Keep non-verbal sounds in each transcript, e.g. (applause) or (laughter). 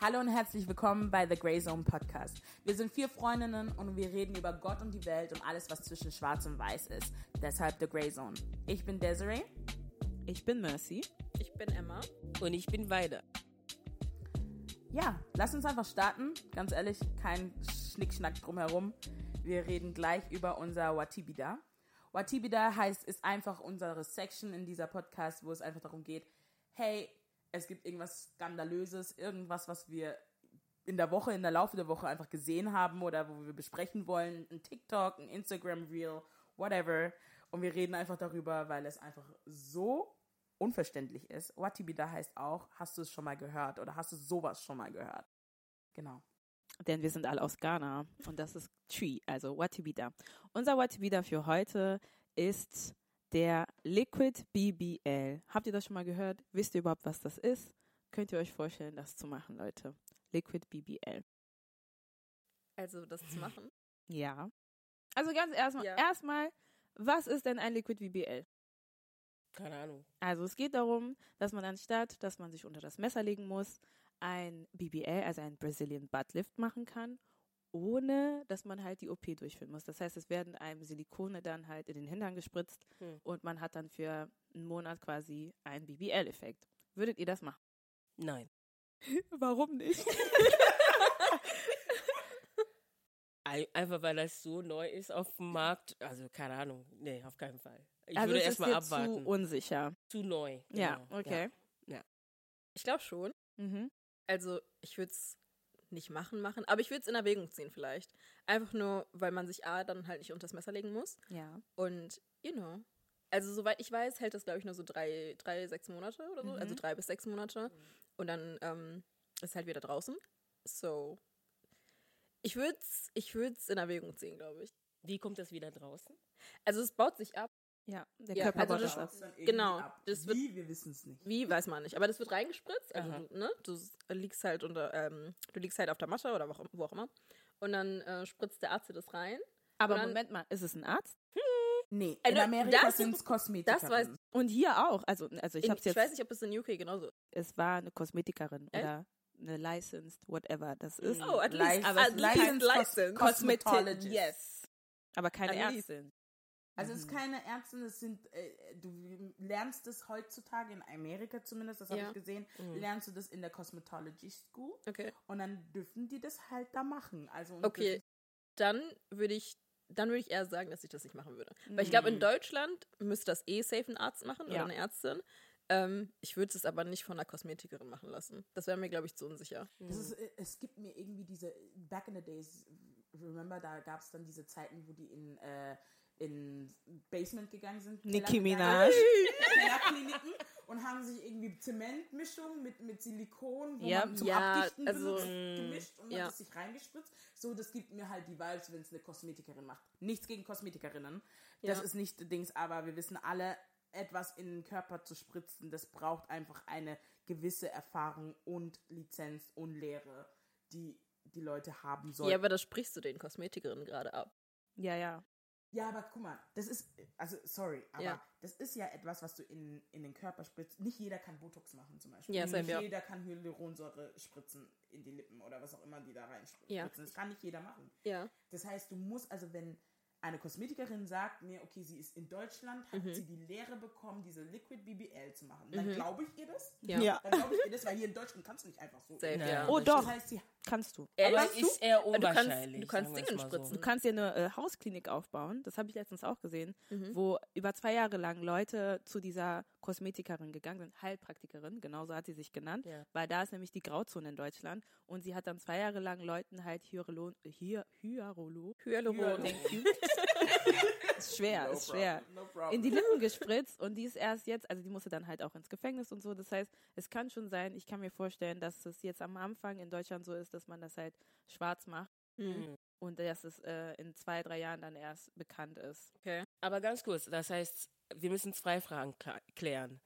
Hallo und herzlich willkommen bei The Grey Zone Podcast. Wir sind vier Freundinnen und wir reden über Gott und die Welt und alles, was zwischen Schwarz und Weiß ist. Deshalb The Grey Zone. Ich bin Desiree. Ich bin Mercy. Ich bin Emma. Und ich bin Weide. Ja, lass uns einfach starten. Ganz ehrlich, kein Schnickschnack drumherum. Wir reden gleich über unser Watibida. Watibida heißt, ist einfach unsere Section in dieser Podcast, wo es einfach darum geht, hey, es gibt irgendwas Skandalöses, irgendwas, was wir in der Woche, in der Laufe der Woche einfach gesehen haben oder wo wir besprechen wollen, ein TikTok, ein Instagram Reel, whatever. Und wir reden einfach darüber, weil es einfach so unverständlich ist. Watibida heißt auch, hast du es schon mal gehört oder hast du sowas schon mal gehört? Genau. Denn wir sind alle aus Ghana und das ist Tree, also Watibida. Unser Watibida für heute ist der Liquid BBL. Habt ihr das schon mal gehört? Wisst ihr überhaupt, was das ist? Könnt ihr euch vorstellen, das zu machen, Leute? Liquid BBL. Also das zu machen? Ja. Also ganz erstmal, Ja. erstmal, was ist denn ein Liquid BBL? Keine Ahnung. Also es geht darum, dass man anstatt, dass man sich unter das Messer legen muss, ein BBL, also ein Brazilian Butt Lift machen kann, ohne dass man halt die OP durchführen muss. Das heißt, es werden einem Silikone dann halt in den Hintern gespritzt Hm. und man hat dann für einen Monat quasi einen BBL-Effekt. Würdet ihr das machen? Nein. (laughs) Warum nicht? (laughs) Ein- Einfach weil das so neu ist auf dem Markt. Also keine Ahnung. Nee, auf keinen Fall. Ich also würde erstmal abwarten. zu unsicher. Zu, neu. Ja, genau. okay. Ich glaube schon. Mhm. Also ich würde es nicht machen, machen, aber ich würde es in Erwägung ziehen vielleicht. Einfach nur, weil man sich A dann halt nicht unter das Messer legen muss. Ja. Und, you know. Also soweit ich weiß, hält das, glaube ich, nur so drei, drei, sechs Monate oder so. Mhm. Also drei bis sechs Monate. Und dann ähm, ist halt wieder draußen. So. Ich würde es ich würd's in Erwägung ziehen, glaube ich. Wie kommt das wieder draußen? Also es baut sich ab. Ja, der Ja, Körper also das- das Genau, ab. das wird- Wie, wir wissen es nicht. Wie, weiß man nicht. Aber das wird reingespritzt. Also, Aha. du, ne, du liegst halt unter, ähm, du liegst halt auf der Matte oder wo auch, wo auch immer. Und dann äh, spritzt der Arzt dir das rein. Aber dann- Moment mal, ist es ein Arzt? Nee, Äh, in ne, Amerika das- sind es Kosmetika. das weiß- Und hier auch. Also, also ich In- habe jetzt. weiß nicht, ob es in UK genauso ist. es war eine Kosmetikerin Echt? oder eine licensed, whatever das ist. Oh, at least. Aber at least License Cos- license. Cosmetologist. Yes. Aber keine At least. Ärztin. Also es ist keine Ärztin, es sind, äh, du lernst es heutzutage in Amerika zumindest, das habe Ja. ich gesehen, lernst du das in der Cosmetology School Okay. und dann dürfen die das halt da machen. Also Okay. Dann würde ich, dann würde ich eher sagen, dass ich das nicht machen würde. Weil ich glaube, in Deutschland müsste das eh safe ein Arzt machen oder Ja. eine Ärztin. Ähm, ich würde es aber nicht von einer Kosmetikerin machen lassen. Das wäre mir, glaube ich, zu unsicher. Das ist, äh, es gibt mir irgendwie diese, back in the days, remember, da gab es dann diese Zeiten, wo die in, äh, in Basement gegangen sind. Nicki Minaj. Kellerkliniken und haben sich irgendwie Zementmischung mit, mit Silikon, wo Ja. man zum Ja, Abdichten also, benutzt, gemischt und ja. hat es sich reingespritzt. So, das gibt mir halt die Vibes, wenn es eine Kosmetikerin macht. Nichts gegen Kosmetikerinnen. Das Ja. ist nicht Dings, aber wir wissen alle, etwas in den Körper zu spritzen, das braucht einfach eine gewisse Erfahrung und Lizenz und Lehre, die die Leute haben sollen. Ja, aber das sprichst du den Kosmetikerinnen gerade ab. Ja, ja. Ja, aber guck mal, das ist, also sorry, aber Ja. das ist ja etwas, was du in, in den Körper spritzt. Nicht jeder kann Botox machen zum Beispiel. Ja, nicht ja. jeder kann Hyaluronsäure spritzen in die Lippen oder was auch immer die da reinspritzen. Ja. Das kann nicht jeder machen. Ja. Das heißt, du musst, also wenn eine Kosmetikerin sagt mir, okay, sie ist in Deutschland, hat Mhm. sie die Lehre bekommen, diese Liquid BBL zu machen, dann glaube ich ihr das. Ja. Ja. Dann glaube ich ihr das, weil hier in Deutschland kannst du nicht einfach so. Safe, ja. Oh, Das doch. heißt, sie Kannst du. Ehrlich? es ist eher Du kannst- unwahrscheinlich. du kannst sagen wir's Dinge mal spritzen. Du kannst dir eine äh, Hausklinik aufbauen, das habe ich letztens auch gesehen, Mhm. wo über zwei Jahre lang Leute zu dieser Kosmetikerin gegangen sind, Heilpraktikerin, genauso hat sie sich genannt, Ja. weil da ist nämlich die Grauzone in Deutschland und sie hat dann zwei Jahre lang Leuten halt Hyaluron, Hy Hyarolo, Hyaluron. (laughs) (laughs) ist schwer, No ist schwer, problem, no in die Lippen gespritzt und die ist erst jetzt, also die musste dann halt auch ins Gefängnis und so. Das heißt, es kann schon sein, ich kann mir vorstellen, dass es jetzt am Anfang in Deutschland so ist, dass man das halt schwarz macht Mhm. und dass es äh, in zwei, drei Jahren dann erst bekannt ist. Okay. Aber ganz kurz, das heißt, wir müssen zwei Fragen klären.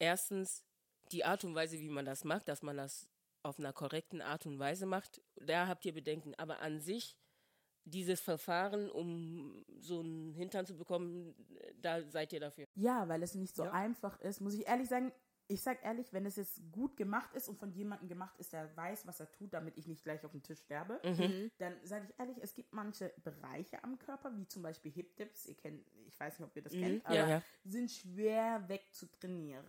Erstens, die Art und Weise, wie man das macht, dass man das auf einer korrekten Art und Weise macht, da habt ihr Bedenken. Aber an sich, dieses Verfahren, um so einen Hintern zu bekommen, da seid ihr dafür. Ja, weil es nicht so Ja. einfach ist, muss ich ehrlich sagen. ich sag ehrlich, wenn es jetzt gut gemacht ist und von jemandem gemacht ist, der weiß, was er tut, damit ich nicht gleich auf dem Tisch sterbe, Mhm. dann sage ich ehrlich, es gibt manche Bereiche am Körper, wie zum Beispiel Hip Dips, ihr kennt, ich weiß nicht, ob ihr das kennt, aber Mhm. Ja, ja. sind schwer wegzutrainieren,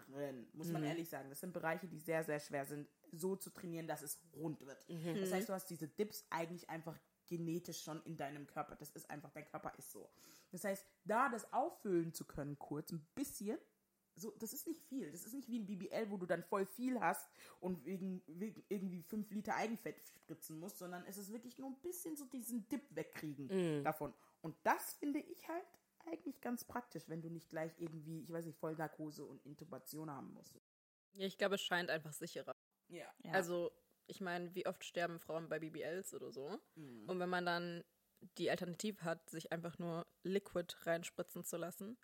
muss Mhm. man ehrlich sagen. Das sind Bereiche, die sehr, sehr schwer sind, so zu trainieren, dass es rund wird. Mhm. Das heißt, du hast diese Dips eigentlich einfach genetisch schon in deinem Körper. Das ist einfach, dein Körper ist so. Das heißt, da das auffüllen zu können, kurz, ein bisschen, so, das ist nicht viel. Das ist nicht wie ein BBL, wo du dann voll viel hast und wegen, wegen irgendwie fünf Liter Eigenfett spritzen musst, sondern es ist wirklich nur ein bisschen so diesen Dip wegkriegen davon. Und das finde ich halt eigentlich ganz praktisch, wenn du nicht gleich irgendwie, ich weiß nicht, Vollnarkose und Intubation haben musst. Ja, ich glaube, es scheint einfach sicherer. Ja. Ja. Also, ich meine, wie oft sterben Frauen bei BBLs oder so? Mhm. Und wenn man dann die Alternative hat, sich einfach nur Liquid reinspritzen zu lassen.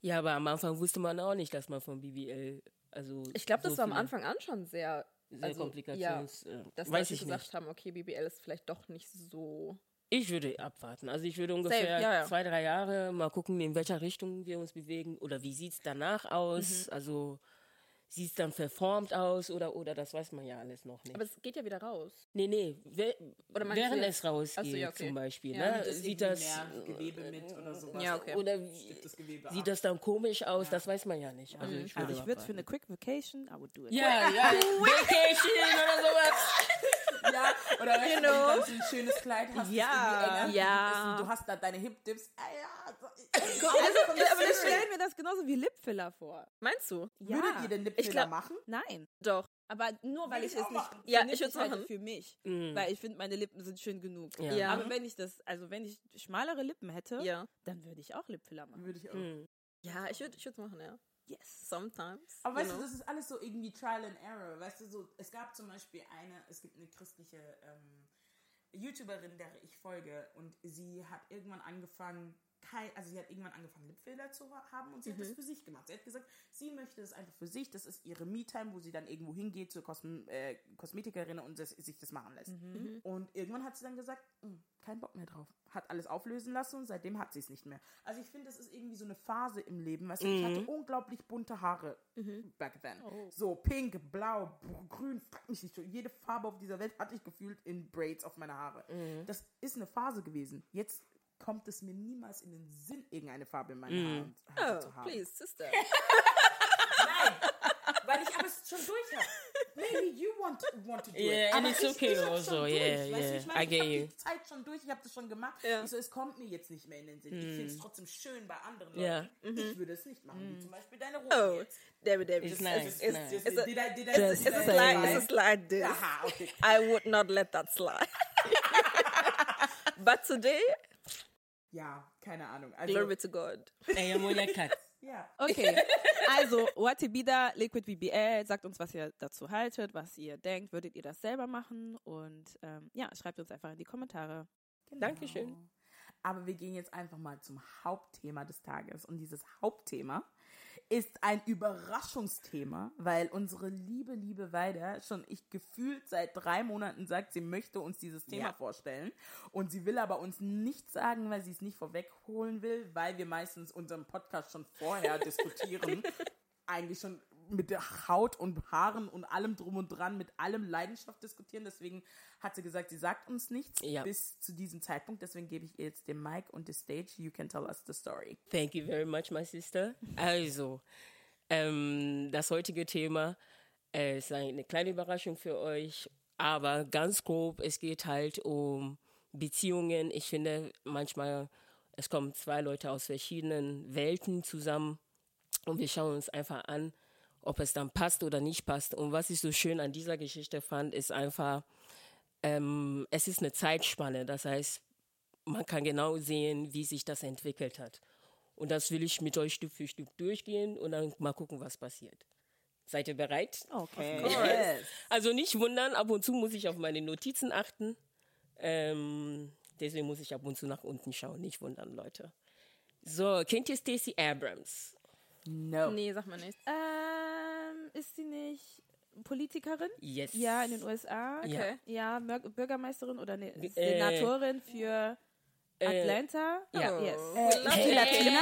Ja, aber am Anfang wusste man auch nicht, dass man von BBL, also. Ich glaube, das so war am Anfang an schon sehr, Sehr also, Komplikations. äh, dass weiß ich gesagt nicht. haben, okay, BBL ist vielleicht doch nicht so. Ich würde abwarten. Also ich würde ungefähr ja, ja. zwei, drei Jahre mal gucken, in welcher Richtung wir uns bewegen oder wie sieht es danach Mhm. aus. Also sieht es dann verformt aus oder, oder das weiß man ja alles noch nicht. Aber es geht ja wieder raus. nee, nee, we Oder du während jetzt- es rausgeht so, ja, okay. zum Beispiel. Ja, ne? Das Sieht das, äh, Gewebe mit oder sowas. Ja, okay. oder das sieht das dann komisch aus, das weiß man ja nicht. Also ich würde, also ich würde für eine Quick Vacation, I would do it. Ja, ja, Vacation oder sowas. (laughs) Ja, oder weißt du, wenn du know. dann so ein schönes Kleid hast, Ja. Ja. du hast da deine Hip-Dips. Ah ja, so, Also, aber ich stelle mir das genauso wie Lipfiller vor. Meinst du? Ja. Würdet ihr den Ich Lipfiller machen? Nein. Doch. Aber nur weil ich ich es nicht machen. Ja, ich würd's halte machen. für mich. Mhm. Weil ich finde, meine Lippen sind schön genug. Ja. Ja. Aber wenn ich das, also wenn ich schmalere Lippen hätte, Ja. dann würde ich auch Lipfiller machen. Würde ich auch. Mhm. Ja, ich würde ich es machen, ja. Yes. Sometimes. Aber weißt you du, know. das ist alles so irgendwie Trial and Error. Weißt du, so, es gab zum Beispiel eine, es gibt eine christliche ähm, YouTuberin, der ich folge, und sie hat irgendwann angefangen, kein, also sie hat irgendwann angefangen, Lipfiller zu ha- haben und sie hat das für sich gemacht. Sie hat gesagt, sie möchte das einfach für sich, das ist ihre Me-Time, wo sie dann irgendwo hingeht zur Kosm äh, Kosmetikerin und das, sich das machen lässt. Und irgendwann hat sie dann gesagt, "Mm, kein Bock mehr drauf. Hat alles auflösen lassen und seitdem hat sie es nicht mehr. Also ich finde, das ist irgendwie so eine Phase im Leben. Weißt du, ich hatte unglaublich bunte Haare back then. So pink, blau, grün, frag mich nicht. Jede Farbe auf dieser Welt hatte ich gefühlt in Braids auf meine Haare. Das ist eine Phase gewesen. Jetzt kommt es mir niemals in den Sinn, irgendeine Farbe in meinen Haaren, Haaren Oh, zu haben. please, sister. (laughs) Nein, weil ich aber es schon durch habe. Maybe you want to, want to do Yeah, it. aber it's ich, okay ich also, yeah, weißt yeah, ich, meine, I ich get you. die Zeit schon durch, ich habe das schon gemacht. Ja. Ich so, es kommt mir jetzt nicht mehr in den Sinn. Ich finde es trotzdem schön bei anderen Leuten. Ja. Ich würde es nicht machen, wie zum Beispiel deine Rosen Oh, jetzt. David, David. It's It's, nice, it's, nice. it's, Did a, I- did I- it's, did it's a I slide. It's a slide, this. Aha, okay. I would not let that slide. (laughs) But today, Ja, keine Ahnung. Also, glory to God. (laughs) Ja. Okay, also Watibida, Liquid BBL, sagt uns, was ihr dazu haltet, was ihr denkt. Würdet ihr das selber machen? Und ähm, ja, schreibt uns einfach in die Kommentare. Genau. Dankeschön. Aber wir gehen jetzt einfach mal zum Hauptthema des Tages. Und dieses Hauptthema ist ein Überraschungsthema, weil unsere liebe, liebe Weida schon ich gefühlt seit drei Monaten sagt, sie möchte uns dieses Thema Ja. vorstellen. Und sie will aber uns nicht sagen, weil sie es nicht vorwegholen will, weil wir meistens unseren Podcast schon vorher diskutieren. (laughs) Eigentlich schon mit der Haut und Haaren und allem drum und dran, mit allem Leidenschaft diskutieren. Deswegen hat sie gesagt, sie sagt uns nichts Ja. bis zu diesem Zeitpunkt. Deswegen gebe ich ihr jetzt den Mic und die Stage. You can tell us the story. Thank you very much, my sister. Also, ähm, das heutige Thema äh, ist eine kleine Überraschung für euch, aber ganz grob, es geht halt um Beziehungen. Ich finde manchmal, es kommen zwei Leute aus verschiedenen Welten zusammen und wir schauen uns einfach an, ob es dann passt oder nicht passt. Und was ich so schön an dieser Geschichte fand, ist einfach, ähm, es ist eine Zeitspanne. Das heißt, man kann genau sehen, wie sich das entwickelt hat. Und das will ich mit euch Stück für Stück durchgehen und dann mal gucken, was passiert. Seid ihr bereit? Okay. Yes. Also nicht wundern, ab und zu muss ich auf meine Notizen achten. Ähm, deswegen muss ich ab und zu nach unten schauen. Nicht wundern, Leute. So, kennt ihr Stacey Abrams? No. Nee, sag mal nicht. Ähm, ist sie nicht Politikerin? Yes. Ja, in den USA. Okay. Ja, Bürgermeisterin oder ne, Äh, Senatorin für Atlanta. ja. Yes. We love die it. Latina?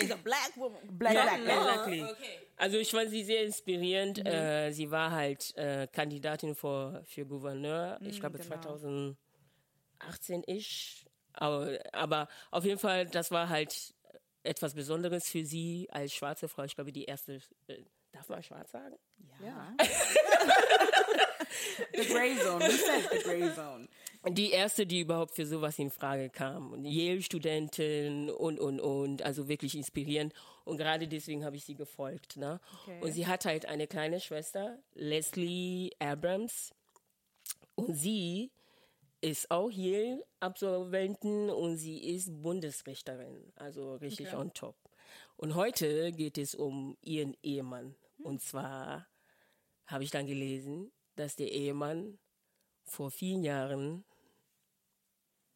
She's a black woman. Black, black, black. Exactly. Okay. Also ich fand sie sehr inspirierend. Äh, sie war halt äh, Kandidatin für, für Gouverneur, ich glaube genau. 2018 ich. Aber, aber auf jeden Fall, das war halt etwas Besonderes für sie als schwarze Frau. Ich glaube, die erste, äh, darf man schwarz sagen? Ja. (laughs) (laughs) The Gray Zone. We said the Gray Zone. Die erste, die überhaupt für sowas in Frage kam. Und Yale-Studentin und, und, und. Also wirklich inspirierend. Und gerade deswegen habe ich sie gefolgt. Ne? Okay. Und sie hat halt eine kleine Schwester, Leslie Abrams. Und sie ist auch Yale-Absolventin und sie ist Bundesrichterin. Also richtig Okay. on top. Und heute geht es um ihren Ehemann. Und zwar habe ich dann gelesen, dass der Ehemann vor vielen Jahren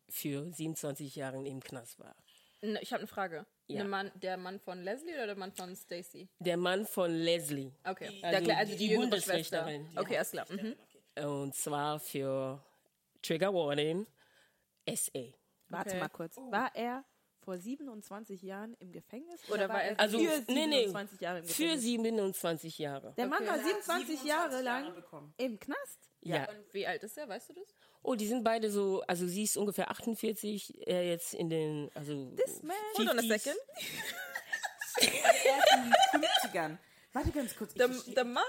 für 27 Jahren im Knast war. Ne, Ich habe eine Frage. Ja. Ne Mann, der Mann von Leslie oder der Mann von Stacy? Der Mann von Leslie. Okay. Also also die die, jüngere Schwester. Bundesrichterin. Okay, alles klar. Mhm. Und zwar für Trigger Warning SA. Warte Okay. mal kurz. War er vor 27 Jahren im Gefängnis? Oder war er- Also, für nee, nee, 27 Jahre im Für Gefängnis? 27 Jahre. Der Mann Okay. war Er hat 27 Jahre lang bekommen. im Knast. Ja. Und wie alt ist er, weißt du das? Oh, die sind beide so, also sie ist ungefähr 48, er jetzt in den, also. This man. Hold on a 50s. second. Er ist in den 50ern. Warte ganz kurz. The, the Mann?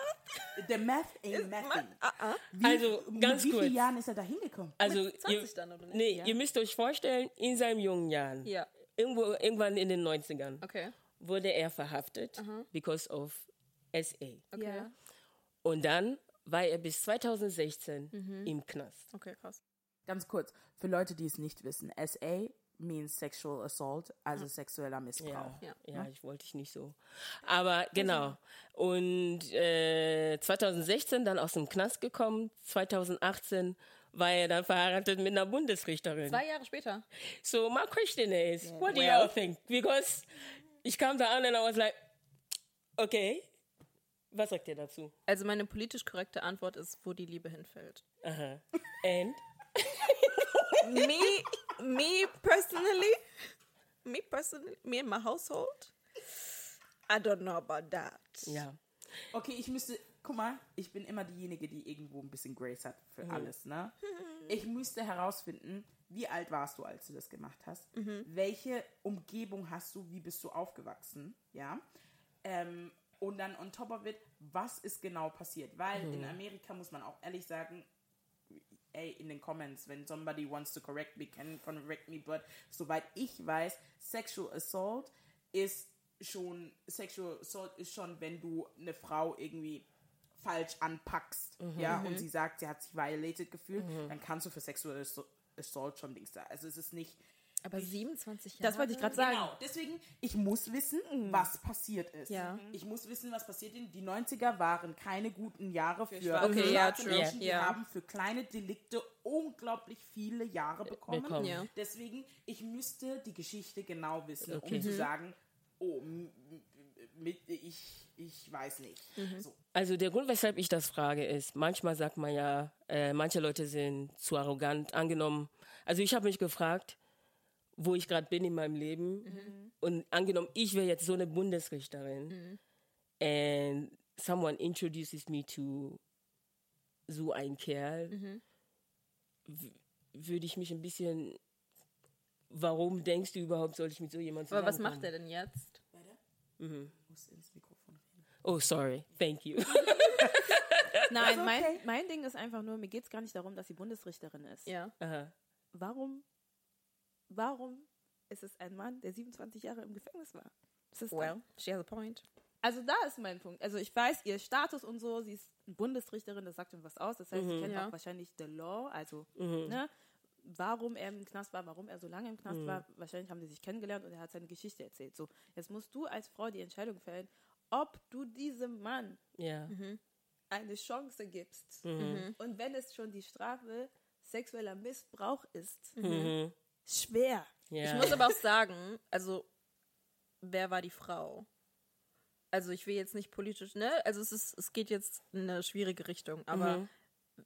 Der Meth ain't Methin. Ah, Wie, Also, ganz mit wie kurz. vielen Jahren ist er da hingekommen? Also, Mit 20 ihr, dann, oder nicht? Nee, Ja. ihr müsst euch vorstellen, in seinen jungen Jahren, Ja. Irgendwo, irgendwann in den 90ern, Okay. wurde er verhaftet, because of SA. Okay. Ja. Und dann war er bis 2016 Mhm. im Knast. Okay, krass. Ganz kurz, für Leute, die es nicht wissen. SA means sexual assault, also sexueller Missbrauch. Ja, Ja. ja, ich wollte ich nicht so. Aber genau. Und äh, 2016 dann aus dem Knast gekommen. 2018 war er dann verheiratet mit einer Bundesrichterin. Zwei Jahre später. So my question is, what do Well- y'all think? Because ich kam da an and I was like, okay. Was sagt ihr dazu? Also meine politisch korrekte Antwort ist, wo die Liebe hinfällt. Aha. And? (laughs) me, me personally, me personally, me and my household, I don't know about that. Ja. Okay, ich müsste, guck mal, ich bin immer diejenige, die irgendwo ein bisschen Grace hat für alles, ne? (laughs) Ich müsste herausfinden, wie alt warst du, als du das gemacht hast? Welche Umgebung hast du? Wie bist du aufgewachsen? Ja. Ähm, und dann on top of it, was ist genau passiert? Weil in Amerika muss man auch ehrlich sagen, ey, in den Comments, wenn somebody wants to correct me, can correct me, but soweit ich weiß, Sexual Assault ist schon, Sexual Assault ist schon, wenn du eine Frau irgendwie falsch anpackst, ja, und sie sagt, sie hat sich violated gefühlt, dann kannst du für Sexual Assault- schon Dings da. Also es ist nicht, Aber 27 Jahre? Das wollte ich gerade sagen. Genau, deswegen, ich muss wissen, was passiert ist. Ja. Ich muss wissen, was passiert ist. Die 90er waren keine guten Jahre für, Schwarze Okay, ja, true. Menschen. Die Ja. haben für kleine Delikte unglaublich viele Jahre bekommen. bekommen. Ja. Deswegen, ich müsste die Geschichte genau wissen, Okay. um zu sagen, oh, mit, ich, ich weiß nicht. So. Also der Grund, weshalb ich das frage, ist, manchmal sagt man ja, äh, manche Leute sind zu arrogant angenommen. Also ich habe mich gefragt, wo ich gerade bin in meinem Leben. Und angenommen, ich wäre jetzt so eine Bundesrichterin and someone introduces me to so einen Kerl, w- würde ich mich ein bisschen, warum denkst du überhaupt, soll ich mit so jemandem Aber was zusammenkommen? macht er denn jetzt? Ich muss ins reden. Oh, sorry, thank you. (laughs) Nein, okay. mein, mein Ding ist einfach nur, mir geht es gar nicht darum, dass sie Bundesrichterin ist. Ja. Aha. Warum, warum ist es ein Mann, der 27 Jahre im Gefängnis war? Well, she has a point. Also da ist mein Punkt. Also ich weiß ihr Status und so, sie ist Bundesrichterin, das sagt ihm was aus. Das heißt, sie kennt Ja. auch wahrscheinlich the law, also ne, warum er im Knast war, warum er so lange im Knast war. Wahrscheinlich haben sie sich kennengelernt und er hat seine Geschichte erzählt. So, jetzt musst du als Frau die Entscheidung fällen, ob du diesem Mann Ja. eine Chance gibst. Und wenn es schon die Strafe sexueller Missbrauch ist, schwer. ja. Ich muss aber auch sagen, also, wer war die Frau? Also, ich will jetzt nicht politisch, ne? Also, es ist, es geht jetzt in eine schwierige Richtung, aber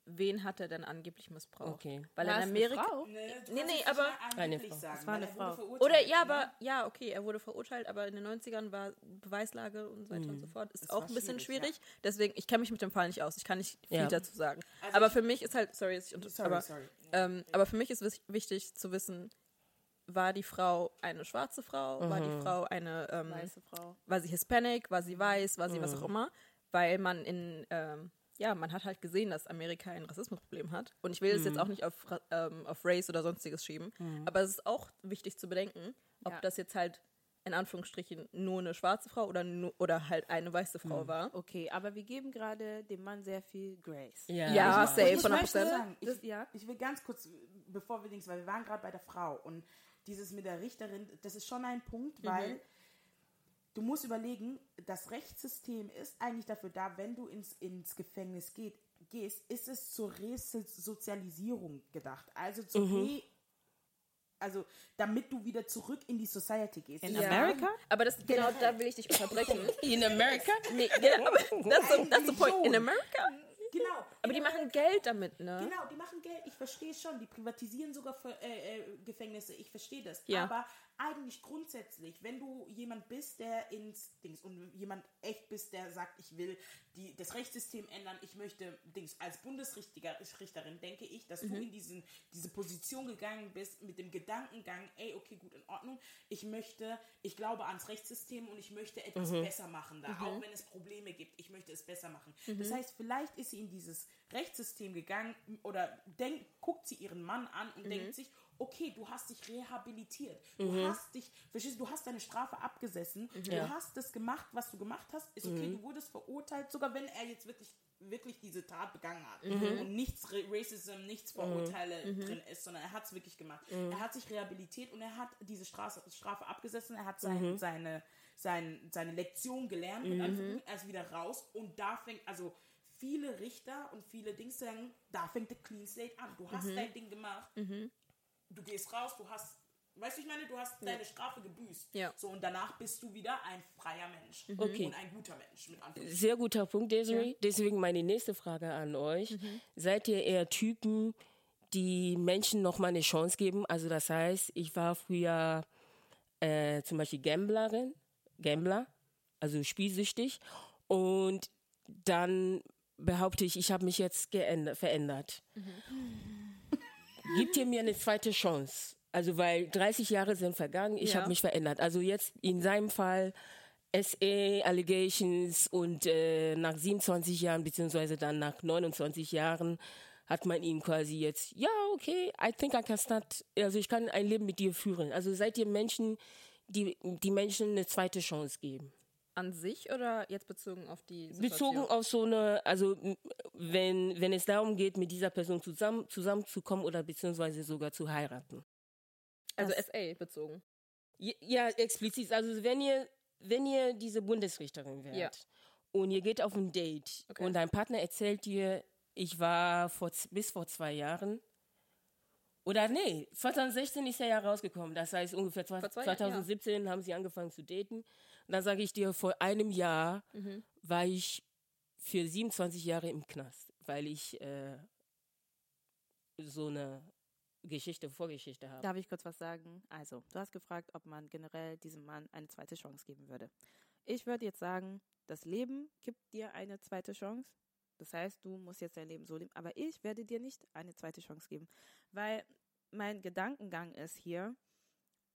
wen hat er denn angeblich missbraucht? Okay. Weil War in es eine Amerika. Frau? Nee, nee, aber- Eine Frau. Sagen, war eine Frau. verurteilt, Oder ja, ne? aber ja, okay, er wurde verurteilt, aber in den 90ern war Beweislage und so weiter und so fort. Ist Es auch ein bisschen schwierig, schwierig. Deswegen, ich kenne mich mit dem Fall nicht aus. Ich kann nicht viel Ja. dazu sagen. Also aber ich- für mich ist halt, sorry, dass ich unter, Sorry, aber, sorry. Ähm, aber für mich ist wichtig zu wissen, war die Frau eine schwarze Frau, war die Frau eine, ähm, Weiße Frau. war sie Hispanic, war sie weiß, war sie was auch immer, weil man in, ähm, ja, man hat halt gesehen, dass Amerika ein Rassismusproblem hat. Und ich will es jetzt auch nicht auf, ähm, auf Race oder sonstiges schieben, aber es ist auch wichtig zu bedenken, ob Ja. das jetzt halt in Anführungsstrichen nur eine schwarze Frau oder, nu- oder halt eine weiße Frau war. Okay, aber wir geben gerade dem Mann sehr viel Grace. Ja, Ja, ich- safe, ich 100%. möchte sagen, ich, Das- ja. ich will ganz kurz, bevor wir Dings, weil wir waren gerade bei der Frau und dieses mit der Richterin, das ist schon ein Punkt, weil du musst überlegen, das Rechtssystem ist eigentlich dafür da, wenn du ins, ins Gefängnis geht, gehst, ist es zur Resozialisierung gedacht. Also zur Re also damit du wieder zurück in die Society gehst. In Ja. Amerika? Aber das, genau da will ich dich unterbrechen. In America? nee, genau, (laughs) that's the, that's the point. In. America? Genau. Aber die machen Geld damit, ne? Genau, die machen Geld. Ich verstehe schon. Die privatisieren sogar äh, äh, Gefängnisse. Ich verstehe das. Ja. Aber eigentlich grundsätzlich, wenn du jemand bist, der ins Dings und jemand echt bist, der sagt, ich will die, das Rechtssystem ändern, ich möchte Dings als Bundesrichterin, denke ich, dass du in diesen, diese Position gegangen bist mit dem Gedankengang, ey, okay, gut, in Ordnung. Ich möchte, ich glaube ans Rechtssystem und ich möchte etwas besser machen da, auch wenn es Probleme gibt. Ich möchte es besser machen. Das heißt, vielleicht ist sie in dieses Rechtssystem gegangen oder denk, guckt sie ihren Mann an und denkt sich, okay, du hast dich rehabilitiert. Du hast dich, verstehst du, du hast deine Strafe abgesessen. Du hast das gemacht, was du gemacht hast. Ist okay, du wurdest verurteilt, sogar wenn er jetzt wirklich wirklich diese Tat begangen hat. Und nichts Ra- Racism, nichts Vorurteile drin ist, sondern er hat es wirklich gemacht. Er hat sich rehabilitiert und er hat diese Strafe, Strafe abgesessen, er hat sein, seine, sein, seine Lektion gelernt, Anführungszeichen, er ist wieder raus und da fängt, also viele Richter und viele Dings sagen, da fängt der Clean Slate an. Du hast dein Ding gemacht, du gehst raus, du hast, weißt du, ich meine, du hast deine Strafe gebüßt. Ja. So, und danach bist du wieder ein freier Mensch. Okay. Und ein guter Mensch, mit. Sehr guter Punkt, Desiree. Deswegen meine nächste Frage an euch. Seid ihr eher Typen, die Menschen noch mal eine Chance geben? Also das heißt, ich war früher äh, zum Beispiel Gamblerin, Gambler, also spielsüchtig. Und dann behaupte ich, ich habe mich jetzt geändert, verändert. Gibt ihr mir eine zweite Chance? Also weil 30 Jahre sind vergangen, ich Ja. habe mich verändert. Also jetzt in seinem Fall SA Allegations und äh, nach 27 Jahren beziehungsweise dann nach 29 Jahren hat man ihn quasi jetzt, ja, okay, I think I can start, also ich kann ein Leben mit dir führen. Also seid ihr Menschen, die die Menschen eine zweite Chance geben? An sich oder jetzt bezogen auf die Situation? Bezogen auf so eine, also wenn, wenn es darum geht, mit dieser Person zusammen, zusammenzukommen oder beziehungsweise sogar zu heiraten. Also SA bezogen. Ja, ja, explizit. Also wenn ihr, wenn ihr diese Bundesrichterin wärt Ja. und ihr geht auf ein Date Okay. und dein Partner erzählt dir, ich war vor, bis vor zwei Jahren oder nee, 2016 ist er ja rausgekommen. Das heißt ungefähr zwei, Vor zwei Jahren, 2017 haben sie angefangen zu daten. Und dann sage ich dir, vor einem Jahr Mhm. war ich für 27 Jahre im Knast, weil ich äh, so eine Geschichte, Vorgeschichte habe. Darf ich kurz was sagen? Also, du hast gefragt, ob man generell diesem Mann eine zweite Chance geben würde. Ich würde jetzt sagen, das Leben gibt dir eine zweite Chance. Das heißt, du musst jetzt dein Leben so leben. Aber ich werde dir nicht eine zweite Chance geben, weil mein Gedankengang ist hier,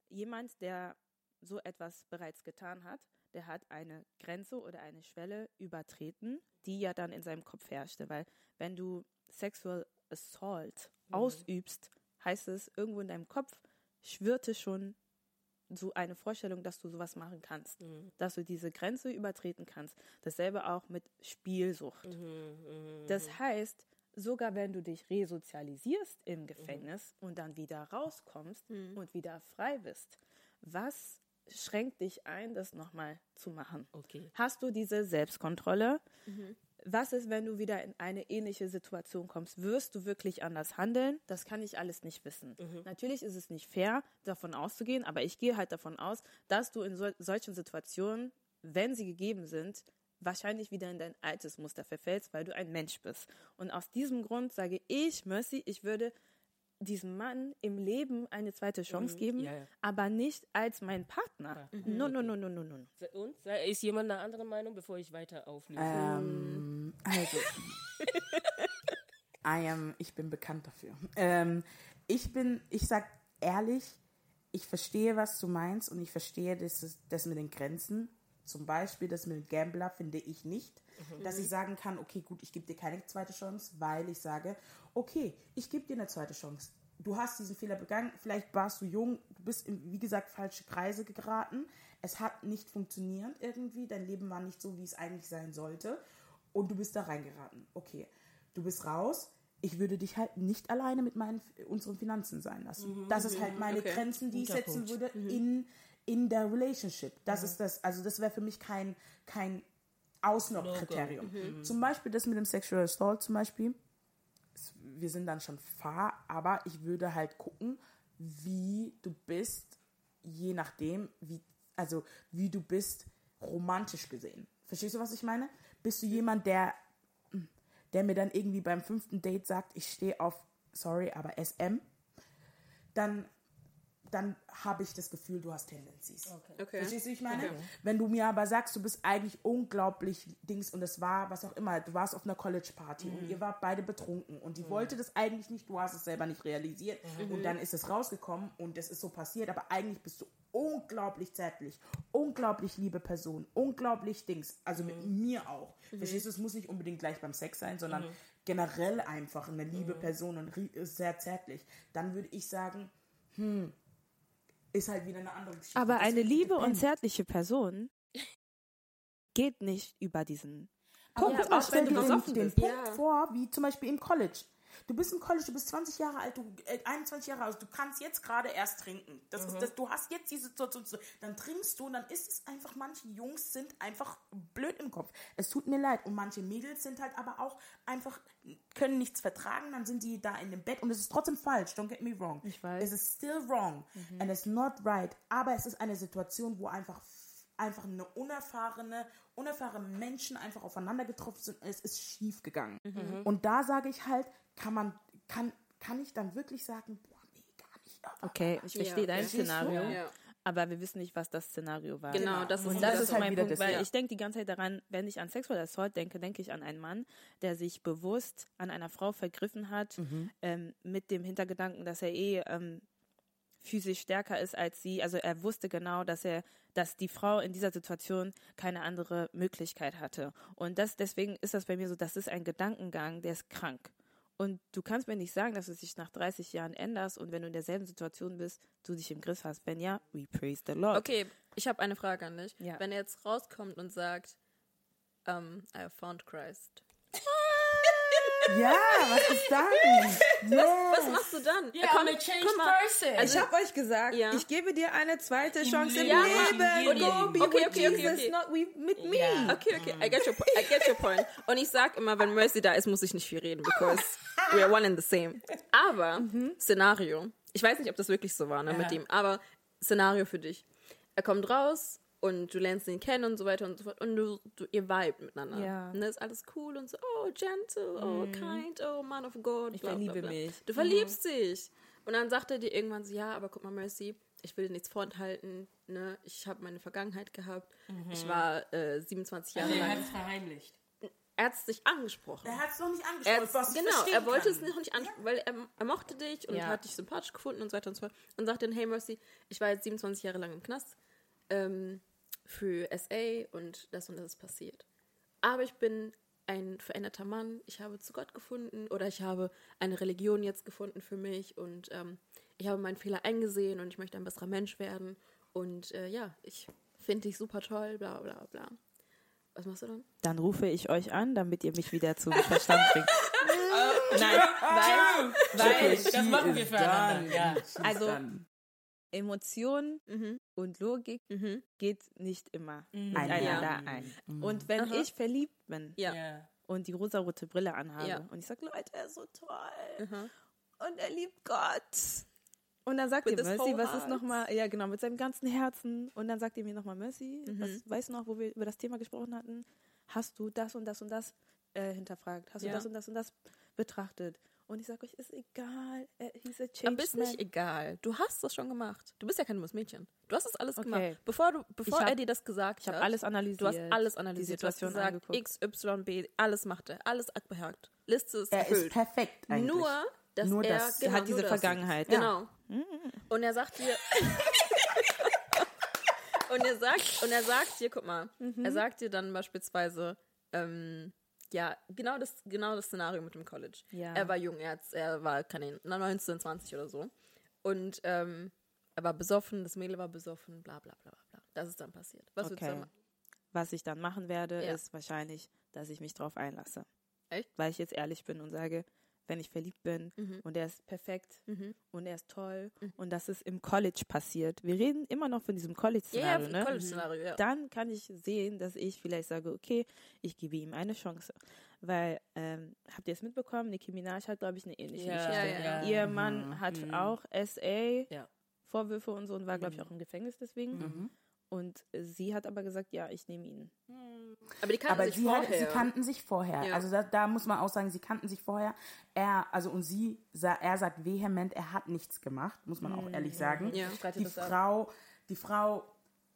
jemand, der so etwas bereits getan hat, der hat eine Grenze oder eine Schwelle übertreten, die ja dann in seinem Kopf herrschte. Weil wenn du Sexual Assault ausübst, heißt es, irgendwo in deinem Kopf schwirrte schon so eine Vorstellung, dass du sowas machen kannst, dass du diese Grenze übertreten kannst. Dasselbe auch mit Spielsucht. Das heißt, sogar wenn du dich resozialisierst im Gefängnis und dann wieder rauskommst und wieder frei bist, was schränkt dich ein, das nochmal zu machen? Okay. Hast du diese Selbstkontrolle? Was ist, wenn du wieder in eine ähnliche Situation kommst? Wirst du wirklich anders handeln? Das kann ich alles nicht wissen. Natürlich ist es nicht fair, davon auszugehen, aber ich gehe halt davon aus, dass du in sol solchen Situationen, wenn sie gegeben sind, wahrscheinlich wieder in dein altes Muster verfällst, weil du ein Mensch bist. Und aus diesem Grund sage ich, Mercy, ich würde diesem Mann im Leben eine zweite Chance geben, Ja, ja. aber nicht als mein Partner. No, no, no, no, no, no. Und ist jemand einer anderen Meinung, bevor ich weiter auflöse? Ähm, also, (laughs) I am, ich bin bekannt dafür. Ähm, ich bin, ich sag ehrlich, ich verstehe, was du meinst und ich verstehe das, das mit den Grenzen. Zum Beispiel das mit Gambler finde ich nicht, dass ich sagen kann, okay, gut, ich gebe dir keine zweite Chance, weil ich sage, okay, ich gebe dir eine zweite Chance. Du hast diesen Fehler begangen, vielleicht warst du jung, du bist in, wie gesagt, falsche Kreise geraten. Es hat nicht funktioniert irgendwie, dein Leben war nicht so, wie es eigentlich sein sollte und du bist da reingeraten. Okay, du bist raus. Ich würde dich halt nicht alleine mit meinen unseren Finanzen sein lassen. das ist halt meine okay. Grenzen, die ich Guter setzen Punkt. würde in in der Relationship. Das ist das, also das wäre für mich kein kein Ausnahmekriterium. Zum Beispiel das mit dem Sexual Assault zum Beispiel. Wir sind dann schon far, aber ich würde halt gucken, wie du bist, je nachdem, wie, also wie du bist, romantisch gesehen. Verstehst du, was ich meine? Bist du jemand, der, der mir dann irgendwie beim fünften Date sagt, ich stehe auf, sorry, aber SM, dann, dann habe ich das Gefühl, du hast Tendencies. Okay. Verstehst du, wie ich meine? Wenn du mir aber sagst, du bist eigentlich unglaublich Dings und es war, was auch immer, du warst auf einer College-Party und ihr wart beide betrunken und die wollte das eigentlich nicht, du hast es selber nicht realisiert und dann ist es rausgekommen und das ist so passiert, aber eigentlich bist du unglaublich zärtlich, unglaublich liebe Person, unglaublich Dings, also mit mir auch. Verstehst du, es muss nicht unbedingt gleich beim Sex sein, sondern generell einfach eine liebe Person und sehr zärtlich. Dann würde ich sagen, hm, ist halt wieder eine andere Geschichte. Aber eine liebe und zärtliche Person geht nicht über diesen Punkt. mal, auch wenn du dir den, den bist. Punkt Ja. vor, wie zum Beispiel im College. Du bist im College, du bist 20 Jahre alt, du äh, 21 Jahre alt, du kannst jetzt gerade erst trinken. Das ist das, du hast jetzt diese Situation, dann trinkst du und dann ist es einfach, manche Jungs sind einfach blöd im Kopf. Es tut mir leid. Und manche Mädels sind halt aber auch einfach, können nichts vertragen, dann sind die da in dem Bett und es ist trotzdem falsch, don't get me wrong. Ich weiß. Es ist still wrong and it's not right. Aber es ist eine Situation, wo einfach einfach eine unerfahrene, unerfahrene Menschen einfach aufeinander getroffen sind und es ist schief gegangen. Und da sage ich halt, kann man, kann, kann ich dann wirklich sagen, boah, nee, gar nicht. Okay, ich verstehe dein Verstehst du? Szenario, Ja. aber wir wissen nicht, was das Szenario war. Genau, das ist Und das, das ist halt mein Punkt, das, weil ja. ich denke die ganze Zeit daran, wenn ich an Sexual Assault denke, denke ich an einen Mann, der sich bewusst an einer Frau vergriffen hat, Mhm. ähm, mit dem Hintergedanken, dass er eh ähm, physisch stärker ist als sie. Also er wusste genau, dass er, dass die Frau in dieser Situation keine andere Möglichkeit hatte. Und das, deswegen ist das bei mir so, das ist ein Gedankengang, der ist krank. Und du kannst mir nicht sagen, dass du dich nach 30 Jahren änderst und wenn du in derselben Situation bist, du dich im Griff hast. Wenn ja, we praise the Lord. Okay, ich habe eine Frage an dich. Ja. Wenn er jetzt rauskommt und sagt, um, I have found Christ. Ja, was ist dann? Was machst du dann? Yeah, kommt- I'm a changed mal, person. also- Ich habe euch gesagt, Ja. ich gebe dir eine zweite Chance im Leben. Leben. Ja, Go okay, be okay, with okay, okay, Jesus, okay. not we, with me. Ja. Okay, okay, I get your, I get your point. Und ich sag immer, wenn Mercy da ist, muss ich nicht viel reden, because we are one and the same. Aber, Szenario. Ich weiß nicht, ob das wirklich so war, ne, mit Ja. ihm, aber Szenario für dich. Er kommt raus und du lernst ihn kennen und so weiter und so fort und du, du ihr vibet miteinander. Ja. Ne, ist alles cool und so, oh, gentle, oh, kind, oh, man of God. Ich bla, bla, verliebe bla. mich. Du verliebst dich. Und dann sagt er dir irgendwann so, ja, aber guck mal, Mercy, ich will dir nichts vorenthalten, ne? Ich habe meine Vergangenheit gehabt. Ich war äh, 27 Jahre er lang hat es verheimlicht. Er hat es dich angesprochen. Er hat es noch nicht Er angesprochen, ich genau, er wollte kann. es noch nicht ansprechen, weil er, er mochte dich und Ja. hat dich sympathisch gefunden und so weiter und so fort. Und sagt dann, hey Mercy, ich war jetzt 27 Jahre lang im Knast ähm, für SA und das und das ist passiert. Aber ich bin ein veränderter Mann, ich habe zu Gott gefunden oder ich habe eine Religion jetzt gefunden für mich und ähm, ich habe meinen Fehler eingesehen und ich möchte ein besserer Mensch werden. Und äh, ja, ich finde dich super toll, bla bla bla. Was machst du dann? Dann rufe ich euch an, damit ihr mich wieder zum Verstand bringt. (laughs) Nein, weil, weil Das machen wir füreinander. Ja. Also- Emotion Mhm. und Logik Mhm. geht nicht immer Mhm. miteinander Ja. ein. Und wenn Aha. ich verliebt bin Ja. Ja. und die rosarote Brille anhabe Ja. und ich sage, Leute, er ist so toll Mhm. und er liebt Gott. Und dann sagt ihr Mercy, was ist nochmal, ja genau, mit seinem ganzen Herzen. Und dann sagt ihr mir nochmal, Mercy, Mhm. was weißt du noch, wo wir über das Thema gesprochen hatten? hast du das und das und das äh, hinterfragt? Hast Ja. du das und das und das betrachtet? Und ich sage euch, ist egal. Äh, he's a change Aber ist nicht egal. Du hast das schon gemacht. Du bist ja kein dummes Mädchen. Du hast das alles Okay. gemacht. Bevor, du, bevor hab- er dir das gesagt Ich habe hat. alles analysiert. Du hast alles analysiert. Die Situation du hast gesagt, angeguckt. X, Y, B, alles machte, alles abgehakt. Liste ist Er ist erfüllt. perfekt eigentlich. Nur, dass Nur er das- genau, hat diese nur das. Vergangenheit. Genau. Und er sagt dir. (laughs) und er sagt, und er sagt dir, guck mal, Mhm. er sagt dir dann beispielsweise, ähm, ja, genau das, genau das Szenario mit dem College. Ja. Er war jung, er, hat, er war, keine Ahnung, 19, 20 oder so. Und ähm, er war besoffen, das Mädel war besoffen, bla bla bla bla, bla. Das ist dann passiert. Was Okay. dann machen? Was ich dann machen werde, Ja. ist wahrscheinlich, dass ich mich drauf einlasse. Echt? Weil ich jetzt ehrlich bin und sage, wenn ich verliebt bin Mhm. und er ist perfekt und er ist toll und das ist im College passiert. Wir reden immer noch von diesem Ja, ja, College-Szenario, ne? College-Szenario, ja. Dann kann ich sehen, dass ich vielleicht sage, okay, ich gebe ihm eine Chance. Weil, ähm, habt ihr es mitbekommen? Nicki Minaj hat, glaube ich, eine ähnliche Ja, Geschichte. ja, ja. Ihr Mann hat auch SA Ja. Vorwürfe und so und war, glaube ich, auch im Gefängnis deswegen. Und sie hat aber gesagt, ja, ich nehme ihn. Aber die kannten Aber sich sie, vorher. hat, sie kannten sich vorher. Ja. Also da, da muss man auch sagen, sie kannten sich vorher. Er, also und sie, er sagt vehement, er hat nichts gemacht, muss man auch ehrlich sagen. Ja. Die das ab. Frau, die Frau,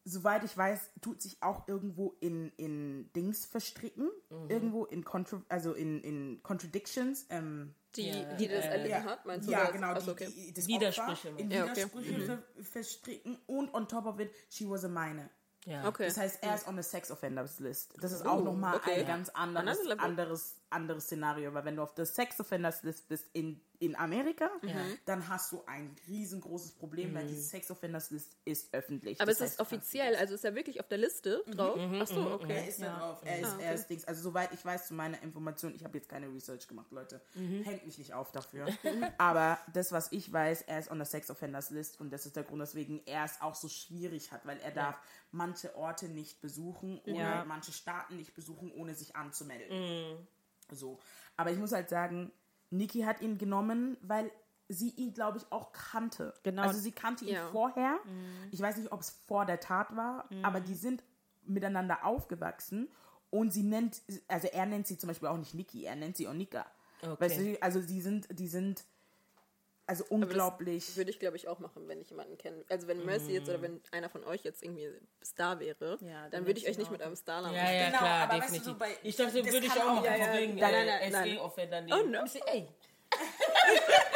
soweit ich weiß, tut sich auch irgendwo in, in Dings verstricken, irgendwo in Contro also in, in Contradictions. Ähm, die, Ja, die das äh, erlitten ja, hat, meinst du? ja oder- genau, die, okay. die, das Widersprüche, in Ja, okay. Widersprüche ver verstricken und on top of it, she was a minor. Ja. Okay. Das heißt, er ist on the Sex Offenders List. Das ist auch nochmal okay. ein ganz anderes, anderes, anderes Szenario, weil wenn du auf der Sex Offenders List bist in, in Amerika, dann hast du ein riesengroßes Problem, weil die Sex Offenders List ist öffentlich. Aber Das es ist offiziell, also ist er wirklich auf der Liste drauf? Achso, Er okay. ist da drauf. Er ist, er ist Dings. Also soweit ich weiß zu meiner Information, ich habe jetzt keine Research gemacht, Leute. Hängt mich nicht auf dafür. (laughs) Aber das, was ich weiß, er ist on the Sex Offenders List und das ist der Grund, weswegen er es auch so schwierig hat, weil er darf manche Orte nicht besuchen oder Ja. manche Staaten nicht besuchen, ohne sich anzumelden. So. Aber ich muss halt sagen, Niki hat ihn genommen, weil sie ihn, glaube ich, auch kannte. Genau. Also sie kannte ihn Ja. vorher. Ich weiß nicht, ob es vor der Tat war, aber die sind miteinander aufgewachsen und sie nennt, also er nennt sie zum Beispiel auch nicht Niki, er nennt sie Onika. Okay. Weißt du, also die sind, die sind also unglaublich. Würde ich, glaube ich, auch machen, wenn ich jemanden kenne. Also wenn Mercy jetzt oder wenn einer von euch jetzt irgendwie Star wäre, Ja, dann dann würde ich euch ich nicht mit einem Starnamen Ja, ja, Genau, klar, aber weißt du, definitiv. so bei- ich dachte, würde ich auch machen, ja, ja. wegen Nein, äh, nein, nein, nein. SE-Offendern. Oh, no. Ey. (laughs)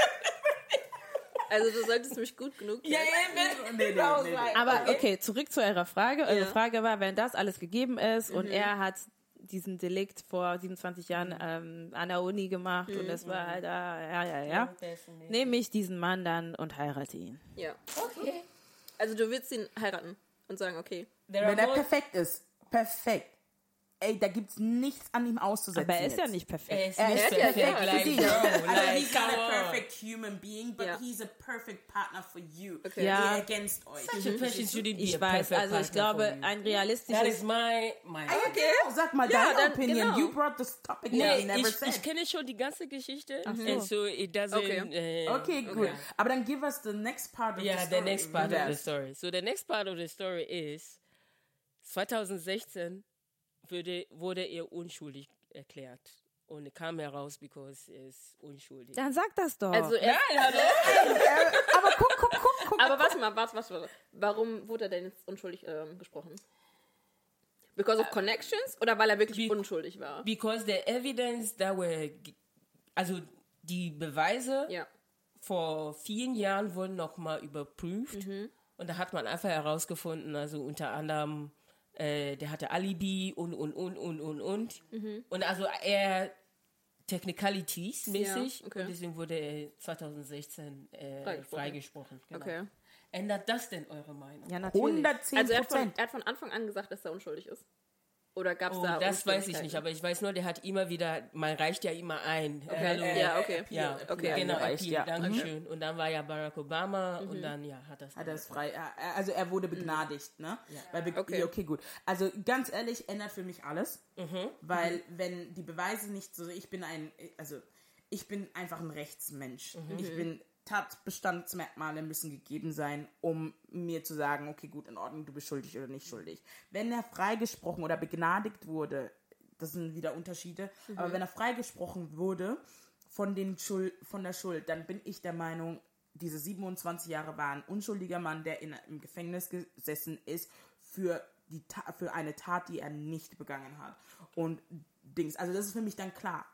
Also du solltest mich gut genug kennen. nee, nee, nee, nee. Aber okay, zurück zu eurer Frage. Eure Ja. Frage war, wenn das alles gegeben ist und er hat diesen Delikt vor 27 Jahren ähm, an der Uni gemacht und das war halt, ah, ja, ja, ja. Nehme ich diesen Mann dann und heirate ihn. Ja. Okay. Also du willst ihn heiraten und sagen, okay. Wenn er perfekt ist, perfekt. Ey, da gibt's nichts an ihm auszusetzen. Aber er ist ja nicht Er perfekt. ist Er nicht ist perfekt, perfekt für dich. bro, Also he's not a perfect human being, but Ja. he's a perfect partner for you. Okay. Ja. Eh, Against euch. Such a person shouldn't be Ich a weiß, also ich glaube, ein That realistisches... is my, my Okay. Sag mal Ja, deine dann- Opinion. genau. You brought this topic Nee, up. Never ich, said. ich kenne schon die ganze Geschichte. so. And so it doesn't. Okay. äh, okay, gut. Aber dann give us the next part of Yeah, the the story. next part Wie of the story. So the next part of the story is 2016 wurde, wurde er unschuldig erklärt und kam heraus, because er ist unschuldig. Dann sag das doch. Also er, (laughs) Aber guck, guck, guck, guck. aber warte mal, warte, warte, warte. Warum wurde er denn jetzt unschuldig ähm, gesprochen? Because of connections oder weil er wirklich Be- unschuldig war? Because the evidence that were, also die Beweise Ja. vor vielen Jahren wurden nochmal überprüft und da hat man einfach herausgefunden, also unter anderem, äh, der hatte Alibi und, und, und, und, und, und. Und also er Technicalities mäßig Ja, okay. und deswegen wurde er 2016 äh, Freigesprochen. freigesprochen. Genau. Okay. Ändert das denn eure Meinung? ja, natürlich. 110 Also er hat, von, Prozent. er hat von Anfang an gesagt, dass er unschuldig ist. Oder gab es Oh, da das weiß ich nicht, aber ich weiß nur, der hat immer wieder, man reicht ja immer ein. Hallo. Ja, okay. Ja, Okay. genau, Appeal, ja. Dankeschön. Und dann war ja Barack Obama und dann ja hat das. Hat er es frei, er- also er wurde begnadigt, ne? Weil be Okay. okay. okay, gut. Also ganz ehrlich, ändert für mich alles, weil wenn die Beweise nicht so, ich bin ein, also ich bin einfach ein Rechtsmensch. Ich bin Tatbestandsmerkmale müssen gegeben sein, um mir zu sagen, okay, gut, in Ordnung, du bist schuldig oder nicht schuldig. Wenn er freigesprochen oder begnadigt wurde, das sind wieder Unterschiede. Aber wenn er freigesprochen wurde von, den Schuld, von der Schuld, dann bin ich der Meinung, diese 27 Jahre war ein unschuldiger Mann, der in, im Gefängnis gesessen ist für, die, für eine Tat, die er nicht begangen hat. Und Dings, also das ist für mich dann klar.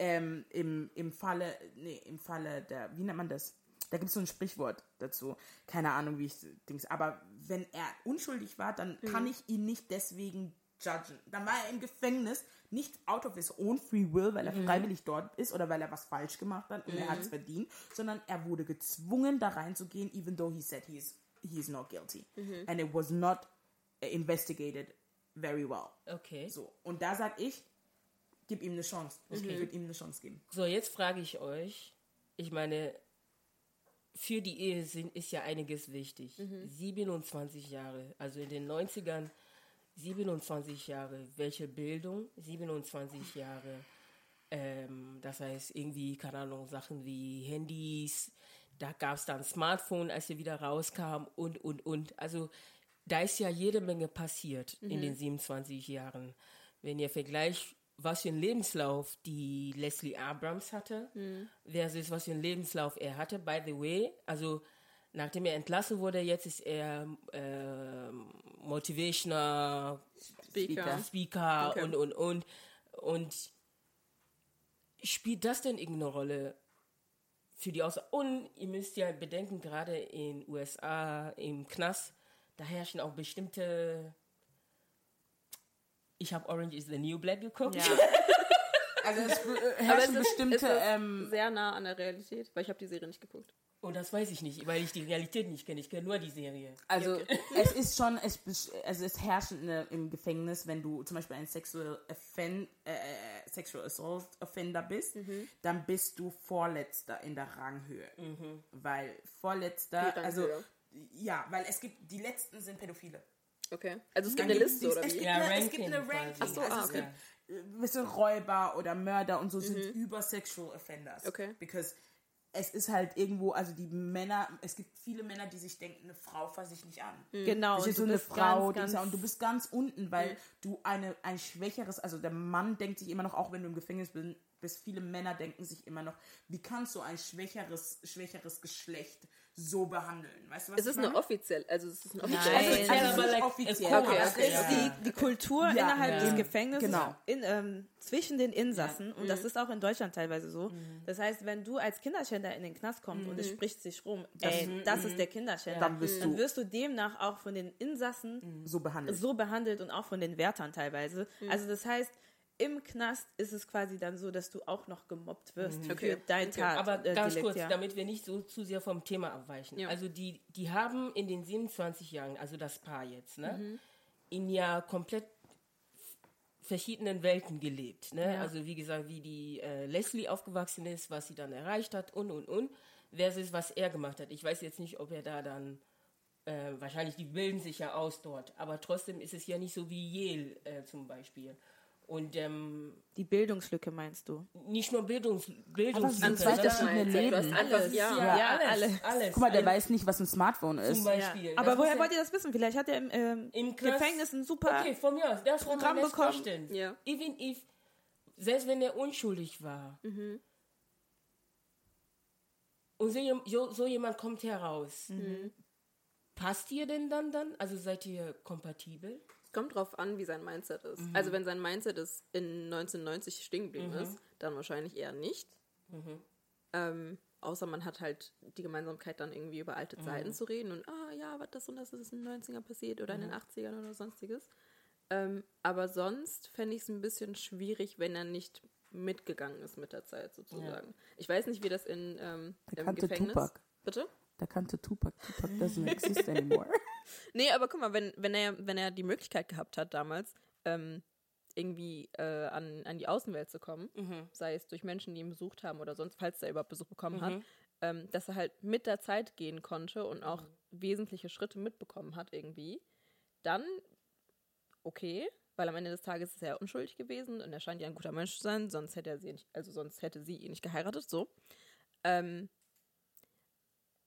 Ähm, im, Im Falle, nee, im Falle der, wie nennt man das? Da gibt es so ein Sprichwort dazu. Keine Ahnung, wie ich Dings. Aber wenn er unschuldig war, dann kann ich ihn nicht deswegen judgen. Dann war er im Gefängnis, nicht out of his own free will, weil er freiwillig dort ist oder weil er was falsch gemacht hat und er hat es verdient, sondern er wurde gezwungen, da reinzugehen, even though he said he is, he is not guilty. And it was not investigated very well. Okay. So. Und da sag ich, gib ihm eine Chance. Ich würde ihm eine Chance geben. So, jetzt frage ich euch, ich meine, für die Ehe sind, ist ja einiges wichtig. 27 Jahre, also in den 90ern 27 Jahre, welche Bildung? 27 Jahre, ähm, das heißt irgendwie, keine Ahnung, Sachen wie Handys, da gab es dann Smartphone, als sie wieder rauskam und, und, und. Also da ist ja jede Menge passiert in den 27 Jahren. Wenn ihr vergleicht, was für einen Lebenslauf die Leslie Abrams hatte, versus was für einen Lebenslauf er hatte. By the way, also nachdem er entlassen wurde, jetzt ist er äh, Motivational Speaker. Speaker Okay. und, und, und. Und spielt das denn irgendeine Rolle für die Aussage? Und ihr müsst ja bedenken, gerade in USA, im Knast, da herrschen auch bestimmte. Ich habe Orange is the New Black geguckt. Ja. (laughs) Also es herrschen (laughs) es ist, bestimmte, ist es ähm, sehr nah an der Realität, weil ich habe die Serie nicht geguckt. Und das weiß ich nicht, weil ich die Realität nicht kenne. Ich kenne nur die Serie. also es ist schon, es, also es herrscht eine, im Gefängnis, wenn du zum Beispiel ein Sexual, Offend, äh, äh, Sexual Assault Offender bist, Mhm. dann bist du Vorletzter in der Ranghöhe. Weil Die Vorletzter, also ja, weil es gibt, die Letzten sind Pädophile. Okay. Also es gibt Dann eine gibt Liste, es- oder es wie? gibt Ja, eine, es gibt Ranking eine quasi. Ranking. Ach so, also ah, es okay. gibt äh, Räuber oder Mörder und so sind über Sexual Offenders. Okay. Because es ist halt irgendwo, also die Männer, es gibt viele Männer, die sich denken, eine Frau fasse ich nicht an. Genau. Das und ist so du eine bist Frau, ganz, die ist ja, ganz- und du bist ganz unten, weil du eine, ein schwächeres, also der Mann denkt sich immer noch, auch wenn du im Gefängnis bist, bist, viele Männer denken sich immer noch, wie kannst du ein schwächeres, schwächeres Geschlecht so behandeln? Weißt du, was Es ist ich eine meine? offiziell, also es ist eine Nein. offizielle. Also, Also also, ist like, offiziell. okay, Es okay. ist die, die Kultur Ja, innerhalb ja. des Gefängnisses Genau. in, ähm, zwischen den Insassen und Mhm. das ist auch in Deutschland teilweise so. Das heißt, wenn du als Kinderschänder in den Knast kommst und es spricht sich rum, ey, das ist der Kinderschänder, Dann wirst dann du- wirst du demnach auch von den Insassen so behandelt. so behandelt und auch von den Wärtern teilweise. Also das heißt, im Knast ist es quasi dann so, dass du auch noch gemobbt wirst für Okay. dein Tat. Aber äh, ganz kurz, ja. damit wir nicht so zu sehr vom Thema abweichen. Ja. Also die, die haben in den 27 Jahren, also das Paar jetzt, ne, in ja komplett verschiedenen Welten gelebt. Ne? Ja. Also wie gesagt, wie die äh, Leslie aufgewachsen ist, was sie dann erreicht hat und und und, versus was er gemacht hat. Ich weiß jetzt nicht, ob er da dann äh, wahrscheinlich, die bilden sich ja aus dort, aber trotzdem ist es ja nicht so wie Yale äh, zum Beispiel. Und ähm, Die Bildungslücke meinst du? nicht nur Bildungs Aber Bildungslücke, zwei sondern- verschiedene Leben. einfach, alles, ja. ja, Ja, alles, alles. alles. Guck mal, der alles. weiß nicht, was ein Smartphone ist. Zum Beispiel. Aber Das woher wollt ihr das wissen? Vielleicht hat er im, ähm, Im Gefängnis ein super... Okay, von mir aus. Das Programm next bekommen. question. Ja. Even if, selbst wenn er unschuldig war, Mhm. und so, so jemand kommt heraus, Mhm. passt ihr denn dann dann? Also seid ihr kompatibel? Es kommt drauf an, wie sein Mindset ist. Mhm. Also wenn sein Mindset ist in 1990 stehen geblieben ist, dann wahrscheinlich eher nicht. Mhm. Ähm, außer man hat halt die Gemeinsamkeit, dann irgendwie über alte Mhm. Zeiten zu reden und ah ja, was das und das ist in den 90ern passiert oder in Mhm. den 80ern oder sonstiges. Ähm, aber sonst fände ich es ein bisschen schwierig, wenn er nicht mitgegangen ist mit der Zeit sozusagen. Ich weiß nicht, wie das in ähm, Der im kannte Gefängnis. Tupac. Bitte? Der kannte Tupac. Tupac doesn't exist anymore. (laughs) Nee, aber guck mal, wenn, wenn, er, wenn er die Möglichkeit gehabt hat damals, ähm, irgendwie äh, an, an die Außenwelt zu kommen, sei es durch Menschen, die ihn besucht haben oder sonst, falls er überhaupt Besuch bekommen hat, ähm, dass er halt mit der Zeit gehen konnte und auch wesentliche Schritte mitbekommen hat irgendwie, dann okay, weil am Ende des Tages ist er unschuldig gewesen und er scheint ja ein guter Mensch zu sein, sonst hätte er sie nicht, also sonst hätte sie ihn nicht geheiratet, so. Ähm,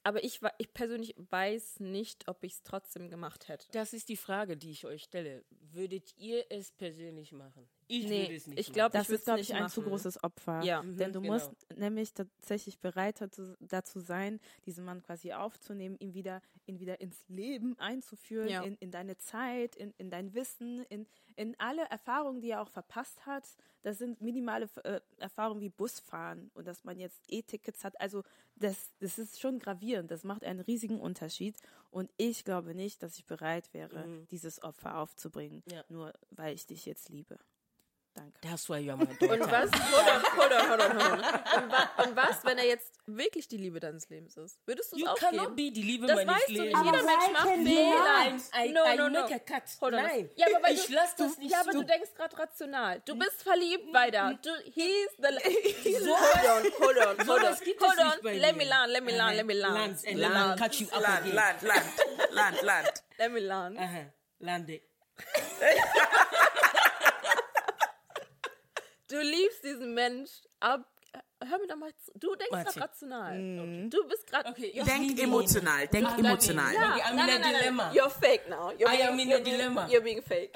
aber ich, ich persönlich weiß nicht, ob ich es trotzdem gemacht hätte. Das ist die Frage, die ich euch stelle. Würdet ihr es persönlich machen? Ich Nee, würde es nicht ich glaube, Das ist, glaube ich, ein zu machen. großes Opfer. Ja. Denn du genau. musst nämlich tatsächlich bereit dazu, sein, diesen Mann quasi aufzunehmen, ihn wieder, ihn wieder ins Leben einzuführen, Ja. in, in deine Zeit, in, in dein Wissen, in, in alle Erfahrungen, die er auch verpasst hat. Das sind minimale äh, Erfahrungen wie Busfahren und dass man jetzt E-Tickets hat. Also das, das ist schon gravierend. Das macht einen riesigen Unterschied. Und ich glaube nicht, dass ich bereit wäre, dieses Opfer aufzubringen, Ja. nur weil ich dich jetzt liebe. Danke. That's why you're my Und daughter. was? Hold on, hold on, hold on, hold on. Und, wa und was, wenn er jetzt wirklich die Liebe deines Lebens ist? Würdest du es You aufgeben? cannot be die Liebe das meines weißt du nicht. Lebens. Jeder Aber Mensch macht you Fehler. not? I, no, I no, no. make a cut. Hold on. Nein, Ja, aber ich du, lass das nicht Ja, aber du denkst gerade rational. Du bist verliebt weiter. Du, he's the... (laughs) He's So hold on, hold on, hold on. gibt es Hold on. Let me learn, let me learn, let me learn. Land, and Land. land, catch you up Land, again. Land, Land, Land, Land. Let me learn. Aha, lande. (laughs) Du liebst diesen Mensch, ab... Hör mir doch mal zu. Du denkst gerade rational. Du bist gerade... Okay, Denk emotional, denk Ah, emotional. danke. I'm in a dilemma. You're fake now. You're I being, am in a being, dilemma. You're being fake.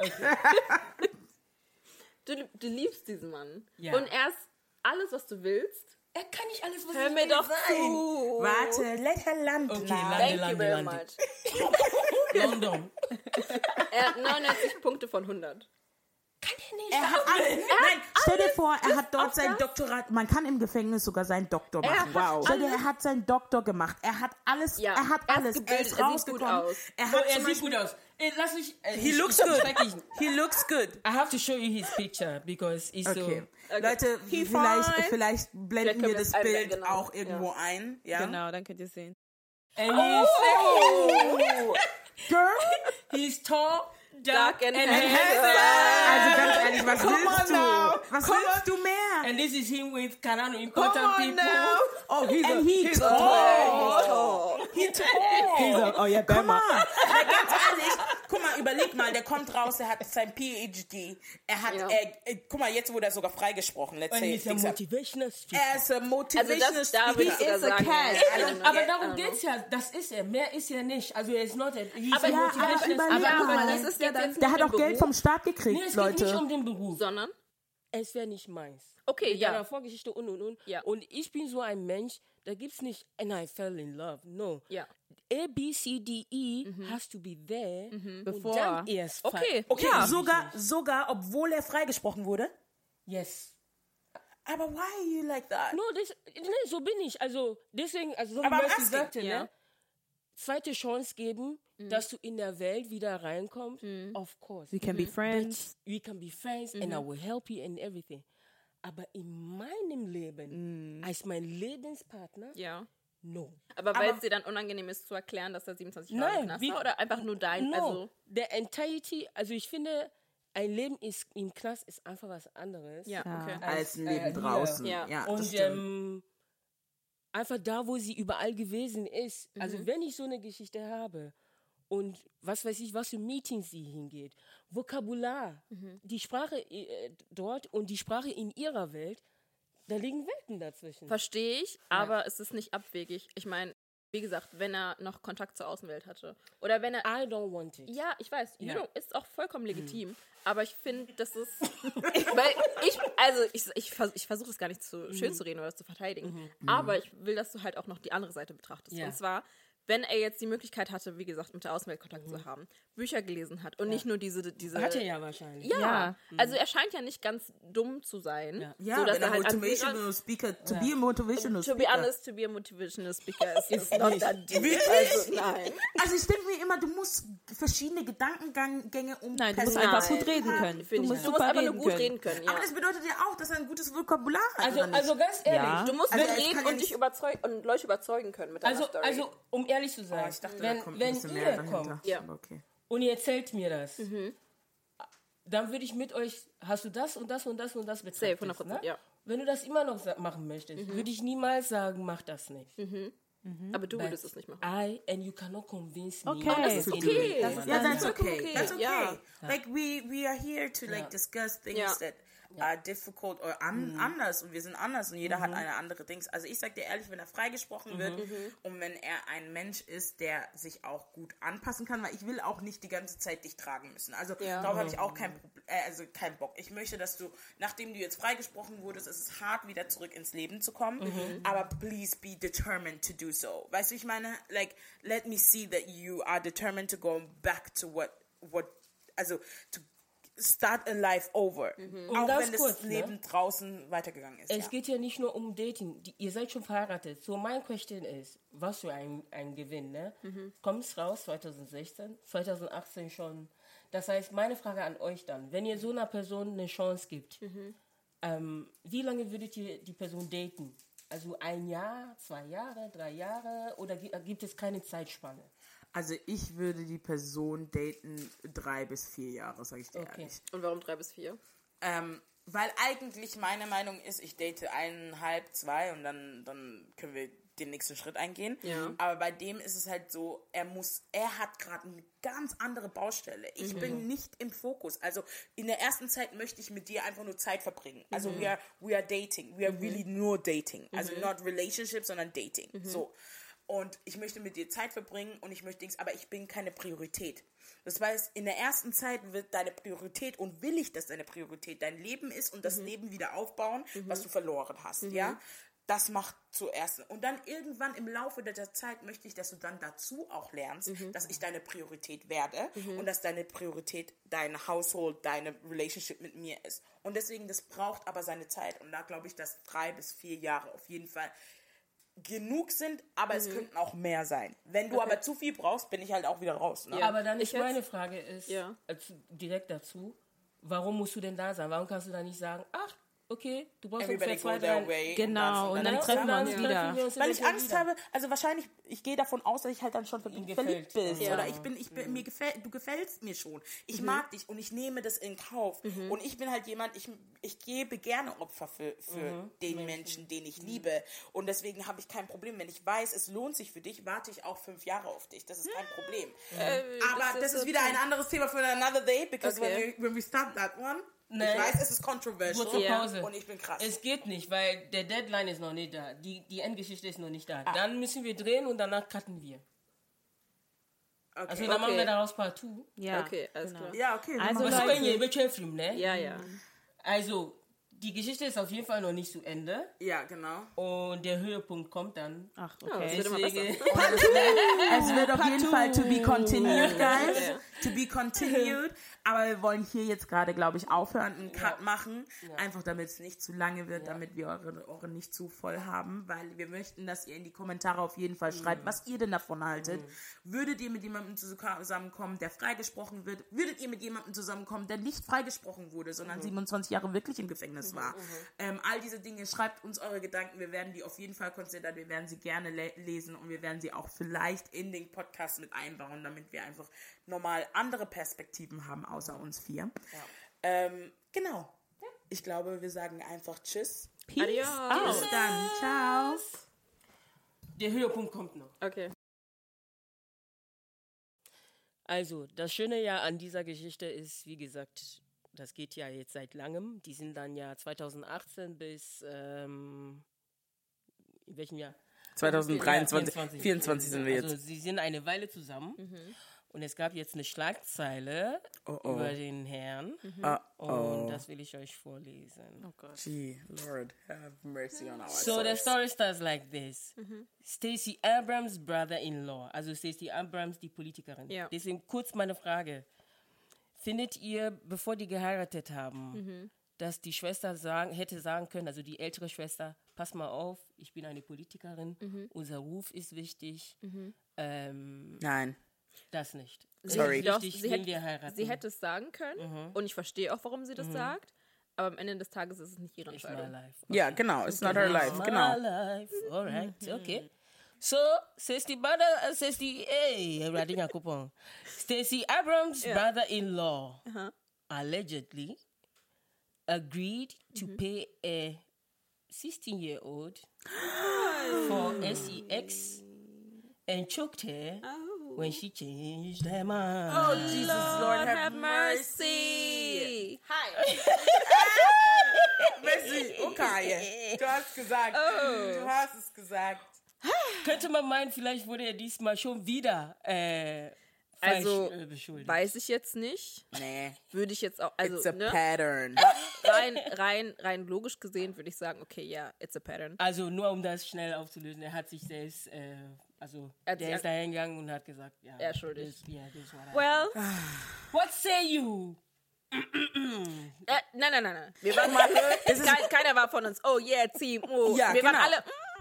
du, du liebst diesen Mann. Ja. Und er ist alles, was du willst. Er kann nicht alles, was Hör ich mir will doch sein. zu. Warte, let her land Okay, now. Land. Thank you Lande, very Lande. much. (laughs) London. Er hat 99 Punkte von 100. Kann er nicht. Er hat alles. Nein, stell dir vor, er hat dort sein Doktorat. Man kann im Gefängnis sogar seinen Doktor machen. hat Stell dir, er hat seinen Doktor gemacht. Er hat alles. Ja, er hat er alles. gebildet, er ist er sieht gut rausgekommen. aus. Er Oh, hat er sieht gut aus. Ey, lass mich. Äh, He looks good. He looks good. I have to show you his picture because he's Okay. so. Leute, He vielleicht, fine. vielleicht blenden wir das Bild genau. auch irgendwo ein. Ja. Genau, dann könnt ihr sehen. And he's, Oh. (laughs) Girl, he's tall, Dark dark, and and, handsome. handsome. also ganz ehrlich, was Come willst on du? now. Was Come willst du mehr? And this is him with Kanano important people. Oh, he's And a, he he's tall. tall. He's tall. oh yeah, Guck mal, Na, ganz ehrlich, guck mal, überleg mal, der kommt raus, er hat sein PhD. Er hat, Ja. er, äh, guck mal, jetzt wurde er sogar freigesprochen. Let's say, a Dings up. motivational speaker. er ist ein Also Motivational das, da Speaker. He is a cat. Aber I darum know. geht's ja, das ist er. Mehr ist er nicht. Also er ist not a, he's Aber a ja, aber Aber, aber Mann. das ist ja dann Der hat auch Geld vom Staat gekriegt, Nee, es geht nicht Leute. um den Beruf. Sondern, Es wäre nicht meins. okay, Mit ja. deiner Vorgeschichte und und und. Ja. Und ich bin so ein Mensch, da gibt's nicht, and I fell in love. No. Ja. A, B, C, D, E has to be there. Bevor- Und dann erst. Okay, Okay, ja. sogar, sogar, obwohl er freigesprochen wurde. Yes. Aber why are you like that? No, das, nee, so bin ich. Also deswegen, also so wie Aber asking, sagte, ja. ne? Zweite Chance geben, dass du in der Welt wieder reinkommst. Of course. We can be But friends. we can be friends and I will help you and everything. Aber in meinem Leben, als mein Lebenspartner, Ja. No. Aber weil es dir dann unangenehm ist zu erklären, dass er 27 Jahre Nein, Knast wie- war? Oder einfach nur dein, No, also... der Entirety, also ich finde, ein Leben ist, im Knast ist einfach was anderes. Ja, okay. Als ein äh, Leben hier. draußen. Ja. Ja, Und ähm, einfach da, wo sie überall gewesen ist. Also wenn ich so eine Geschichte habe und was weiß ich, was für Meetings sie hingeht, Vokabular, die Sprache äh, dort und die Sprache in ihrer Welt, da liegen Welten dazwischen. Verstehe ich, aber es ist nicht abwegig. Ich meine, wie gesagt, wenn er noch Kontakt zur Außenwelt hatte. Oder wenn er. I don't want it. Ja, ich weiß, you Ja. know, ist auch vollkommen legitim. Aber ich finde, das ist. (laughs) weil ich, also ich, ich, vers- ich versuche es gar nicht zu schön zu reden oder zu verteidigen. Aber ich will, dass du halt auch noch die andere Seite betrachtest. Ja. Und zwar, wenn er jetzt die Möglichkeit hatte, wie gesagt, mit der Außenwelt Kontakt zu haben, Bücher gelesen hat und nicht nur diese. diese Hat er ja wahrscheinlich. Ja, Ja. also er scheint ja nicht ganz dumm zu sein. Ja. Ja, so, dass wenn er halt motivational speaker, to be a motivational To be speaker. honest, to be a motivational speaker (laughs) is, is not that deep. Also, nein. Also ich denke mir immer, du musst verschiedene Gedankengänge um Nein, du musst einfach gut reden können. Du Finde ich musst. Du super musst einfach nur reden gut können. reden können, ja. Aber das bedeutet ja auch, dass er ein gutes Vokabular hat, Also, also ganz ehrlich, Ja. Du musst Also, reden ja und dich überzeugen und Leute überzeugen können mit deiner also, Story. also um ehrlich zu sein, Oh, ich dachte, wenn, da kommt wenn ein bisschen ihr mehr dahinter. kommt Ja. Okay. und ihr erzählt mir das, dann würde ich mit euch, hast du das und das und das und das 100%, ne? ja. Wenn du das immer noch machen möchtest, würde ich niemals sagen, mach das nicht. aber du würdest es nicht machen. I and you cannot convince me. Okay. Und das ist okay. any Das ist- Yeah, that's okay. That's okay. Ja. Like we we are here to like discuss things Ja. that are difficult or an, anders und wir sind anders und jeder hat eine andere Dings. Also ich sag dir ehrlich, wenn er freigesprochen wird und wenn er ein Mensch ist, der sich auch gut anpassen kann, weil ich will auch nicht die ganze Zeit dich tragen müssen. Also Ja. darauf habe ich auch kein äh, also keinen Bock. Ich möchte, dass du, nachdem du jetzt freigesprochen wurdest, es ist hart, wieder zurück ins Leben zu kommen, aber please be determined to do so. Weißt du, ich meine, like, let me see that you are determined to go back to what, what, also, to start a life over. Auch ganz wenn das kurz, ne? Leben draußen weitergegangen ist. Es ja. geht ja nicht nur um Dating. Die, ihr seid schon verheiratet. So, mein Question ist, was für ein, ein Gewinn, ne? Kommt's raus 2016, 2018 schon. Das heißt, meine Frage an euch dann, wenn ihr so einer Person eine Chance gibt, ähm, wie lange würdet ihr die Person daten? Also ein Jahr, zwei Jahre, drei Jahre oder gi- gibt es keine Zeitspanne? Also ich würde die Person daten drei bis vier Jahre, sage ich dir Okay. ehrlich. Und warum drei bis vier? Ähm, weil eigentlich meine Meinung ist, ich date eineinhalb, zwei und dann, dann können wir den nächsten Schritt eingehen. Ja. Aber bei dem ist es halt so, er muss, er hat gerade eine ganz andere Baustelle. Ich bin nicht im Fokus. Also in der ersten Zeit möchte ich mit dir einfach nur Zeit verbringen. Also we, are, we are dating. We are really nur dating. Also not relationship, sondern dating. So. Und ich möchte mit dir Zeit verbringen und ich möchte Dings, aber ich bin keine Priorität. Das heißt, in der ersten Zeit wird deine Priorität und will ich, dass deine Priorität dein Leben ist und das Leben wieder aufbauen, was du verloren hast, ja? Das macht zuerst. Und dann irgendwann im Laufe der Zeit möchte ich, dass du dann dazu auch lernst, dass ich deine Priorität werde und dass deine Priorität dein Household, deine Relationship mit mir ist. Und deswegen, das braucht aber seine Zeit. Und da glaube ich, dass drei bis vier Jahre auf jeden Fall genug sind, aber es könnten auch mehr sein. Wenn du aber zu viel brauchst, bin ich halt auch wieder raus. Ne? Ja. Aber dann Ich ist meine Frage ist Ja. als, direkt dazu, warum musst du denn da sein? Warum kannst du da nicht sagen, ach, okay, du brauchst Everybody ungefähr go zwei, their drei... way. Genau, und dann Ja, treffen wir uns wieder. wir uns Weil ich Angst wieder. habe, also wahrscheinlich, ich gehe davon aus, dass ich halt dann schon verliebt, gefällt. verliebt bist. Ja. Oder ich bin, ich bin, mir gefällt, du gefällst mir schon. Ich mag dich und ich nehme das in Kauf. Und ich bin halt jemand, ich, ich gebe gerne Opfer für, für den Menschen, den ich liebe. Und deswegen habe ich kein Problem. Wenn ich weiß, es lohnt sich für dich, warte ich auch fünf Jahre auf dich. Das ist kein Problem. Aber das ist, wieder ein anderes Thema für another day, because Okay. when, we, when we start that one, Nee. ich weiß, es ist controversial. Kurze Ja. Pause. Und ich bin krass. Es geht nicht, weil der Deadline ist noch nicht da. Die, die Endgeschichte ist noch nicht da. Dann müssen wir drehen und danach cutten wir. okay. Also dann machen wir Okay. daraus Part 2. Ja, Okay, alles genau. klar. ja, okay. wir Also Was. Leute- wenn ihr welche Film, ne? Ja, ja. Also, die Geschichte ist auf jeden Fall noch nicht zu Ende. ja, genau. Und der Höhepunkt kommt dann. Ach, das okay. wird immer Deswegen, (laughs) Es wird auf jeden Fall to be continued, guys. Ja. To be continued. Aber wir wollen hier jetzt gerade, glaube ich, aufhören, einen Cut machen. Einfach damit es nicht zu lange wird, damit wir eure Ohren nicht zu voll haben. Weil wir möchten, dass ihr in die Kommentare auf jeden Fall schreibt, was ihr denn davon haltet. Würdet ihr mit jemandem zusammenkommen, der freigesprochen wird? Würdet ihr mit jemandem zusammenkommen, der nicht freigesprochen wurde, sondern 27 Jahre wirklich im Gefängnis war? Ähm, all diese Dinge, schreibt uns eure Gedanken. Wir werden die auf jeden Fall konsiderieren. Wir werden sie gerne le lesen und wir werden sie auch vielleicht in den Podcast mit einbauen, damit wir einfach normal andere Perspektiven haben, außer uns vier. Ähm, genau. Ich glaube, wir sagen einfach Tschüss. Adios. Bis dann. Ciao. der Höhepunkt kommt noch. Okay. Also, das Schöne ja an dieser Geschichte ist, wie gesagt, das geht ja jetzt seit langem. Die sind dann ja 2018 bis, ähm, in welchem Jahr? 2023, 24. 24 sind wir Also, jetzt. sie sind eine Weile zusammen. Und es gab jetzt eine Schlagzeile Oh, oh. über den Herrn. Ah, Und oh. das will ich euch vorlesen. Oh Gott. Gee, Lord, have mercy on our So the souls. story starts like this. Stacey Abrams brother-in-law, also Stacey Abrams, die Politikerin. Ja. Deswegen kurz meine Frage. Findet ihr, bevor die geheiratet haben, dass die Schwester sagen, hätte sagen können, also die ältere Schwester, pass mal auf, ich bin eine Politikerin, unser Ruf ist wichtig, ähm, Nein. Das nicht. Sorry. ist Doch, wichtig, sie, hätte, wir heiraten. sie hätte es sagen können und ich verstehe auch, warum sie das sagt. Aber am Ende des Tages ist es nicht ihre It's my Entscheidung. Ja, genau. It's not her life. My Genau. life. All right. Okay. So, Stacey brother, uh, Stacey, hey, Radinga Kupong. Stacey Abrams' brother-in-law allegedly agreed to pay a 16-year-old (gasps) for sex and choked her when she changed her mind. Oh, Jesus, Lord, have, mercy. Hi. (laughs) Okay, du hast gesagt. Oh. Du hast es gesagt. Könnte man meinen, vielleicht wurde er diesmal schon wieder äh, falsch Also, äh, beschuldigt. Weiß ich jetzt nicht. Nee, Würde ich jetzt auch, also it's a ne, pattern. rein, rein, rein logisch gesehen würde ich sagen, okay, ja, it's a pattern. Also nur um das schnell aufzulösen, er hat sich selbst, äh, also Er hat der ist da hingegangen und hat gesagt, ja. Er ist schuldig. this- yeah, this is what I- Well, (sighs) What say you? äh, nein, nein, nein, nein. Wir waren mal, (laughs) kein, keiner war von uns, oh yeah, Team, oh. Ja, wir genau. waren alle,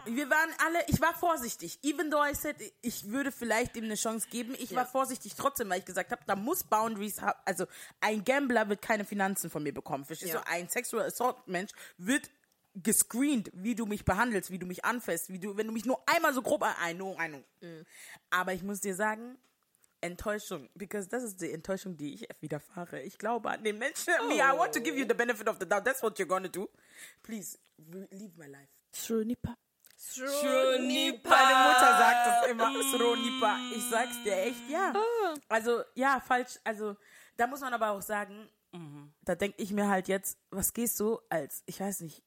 mm, Wir waren alle, ich war vorsichtig. Even though I said, ich würde vielleicht ihm eine Chance geben, ich war vorsichtig trotzdem, weil ich gesagt habe, da muss Boundaries haben. Also ein Gambler wird keine Finanzen von mir bekommen. Verstehst Ja. du? Ein Sexual Assault Mensch wird gescreent, wie du mich behandelst, wie du mich anfasst, wie du, wenn du mich nur einmal so grob, I know, I know. Mhm. Aber ich muss dir sagen, Enttäuschung, because das ist die Enttäuschung, die ich widerfahre. Ich glaube an den Menschen. Me, I want to give you the benefit of the doubt. That's what you're gonna do. Please, leave my life. Schrönipa. Schrönipa. Meine Mutter sagt das immer, Sronipa. Ich sag's dir echt, ja. Ah. Also, ja, falsch. Also, da muss man aber auch sagen, da denke ich mir halt jetzt, was gehst du als, ich weiß nicht,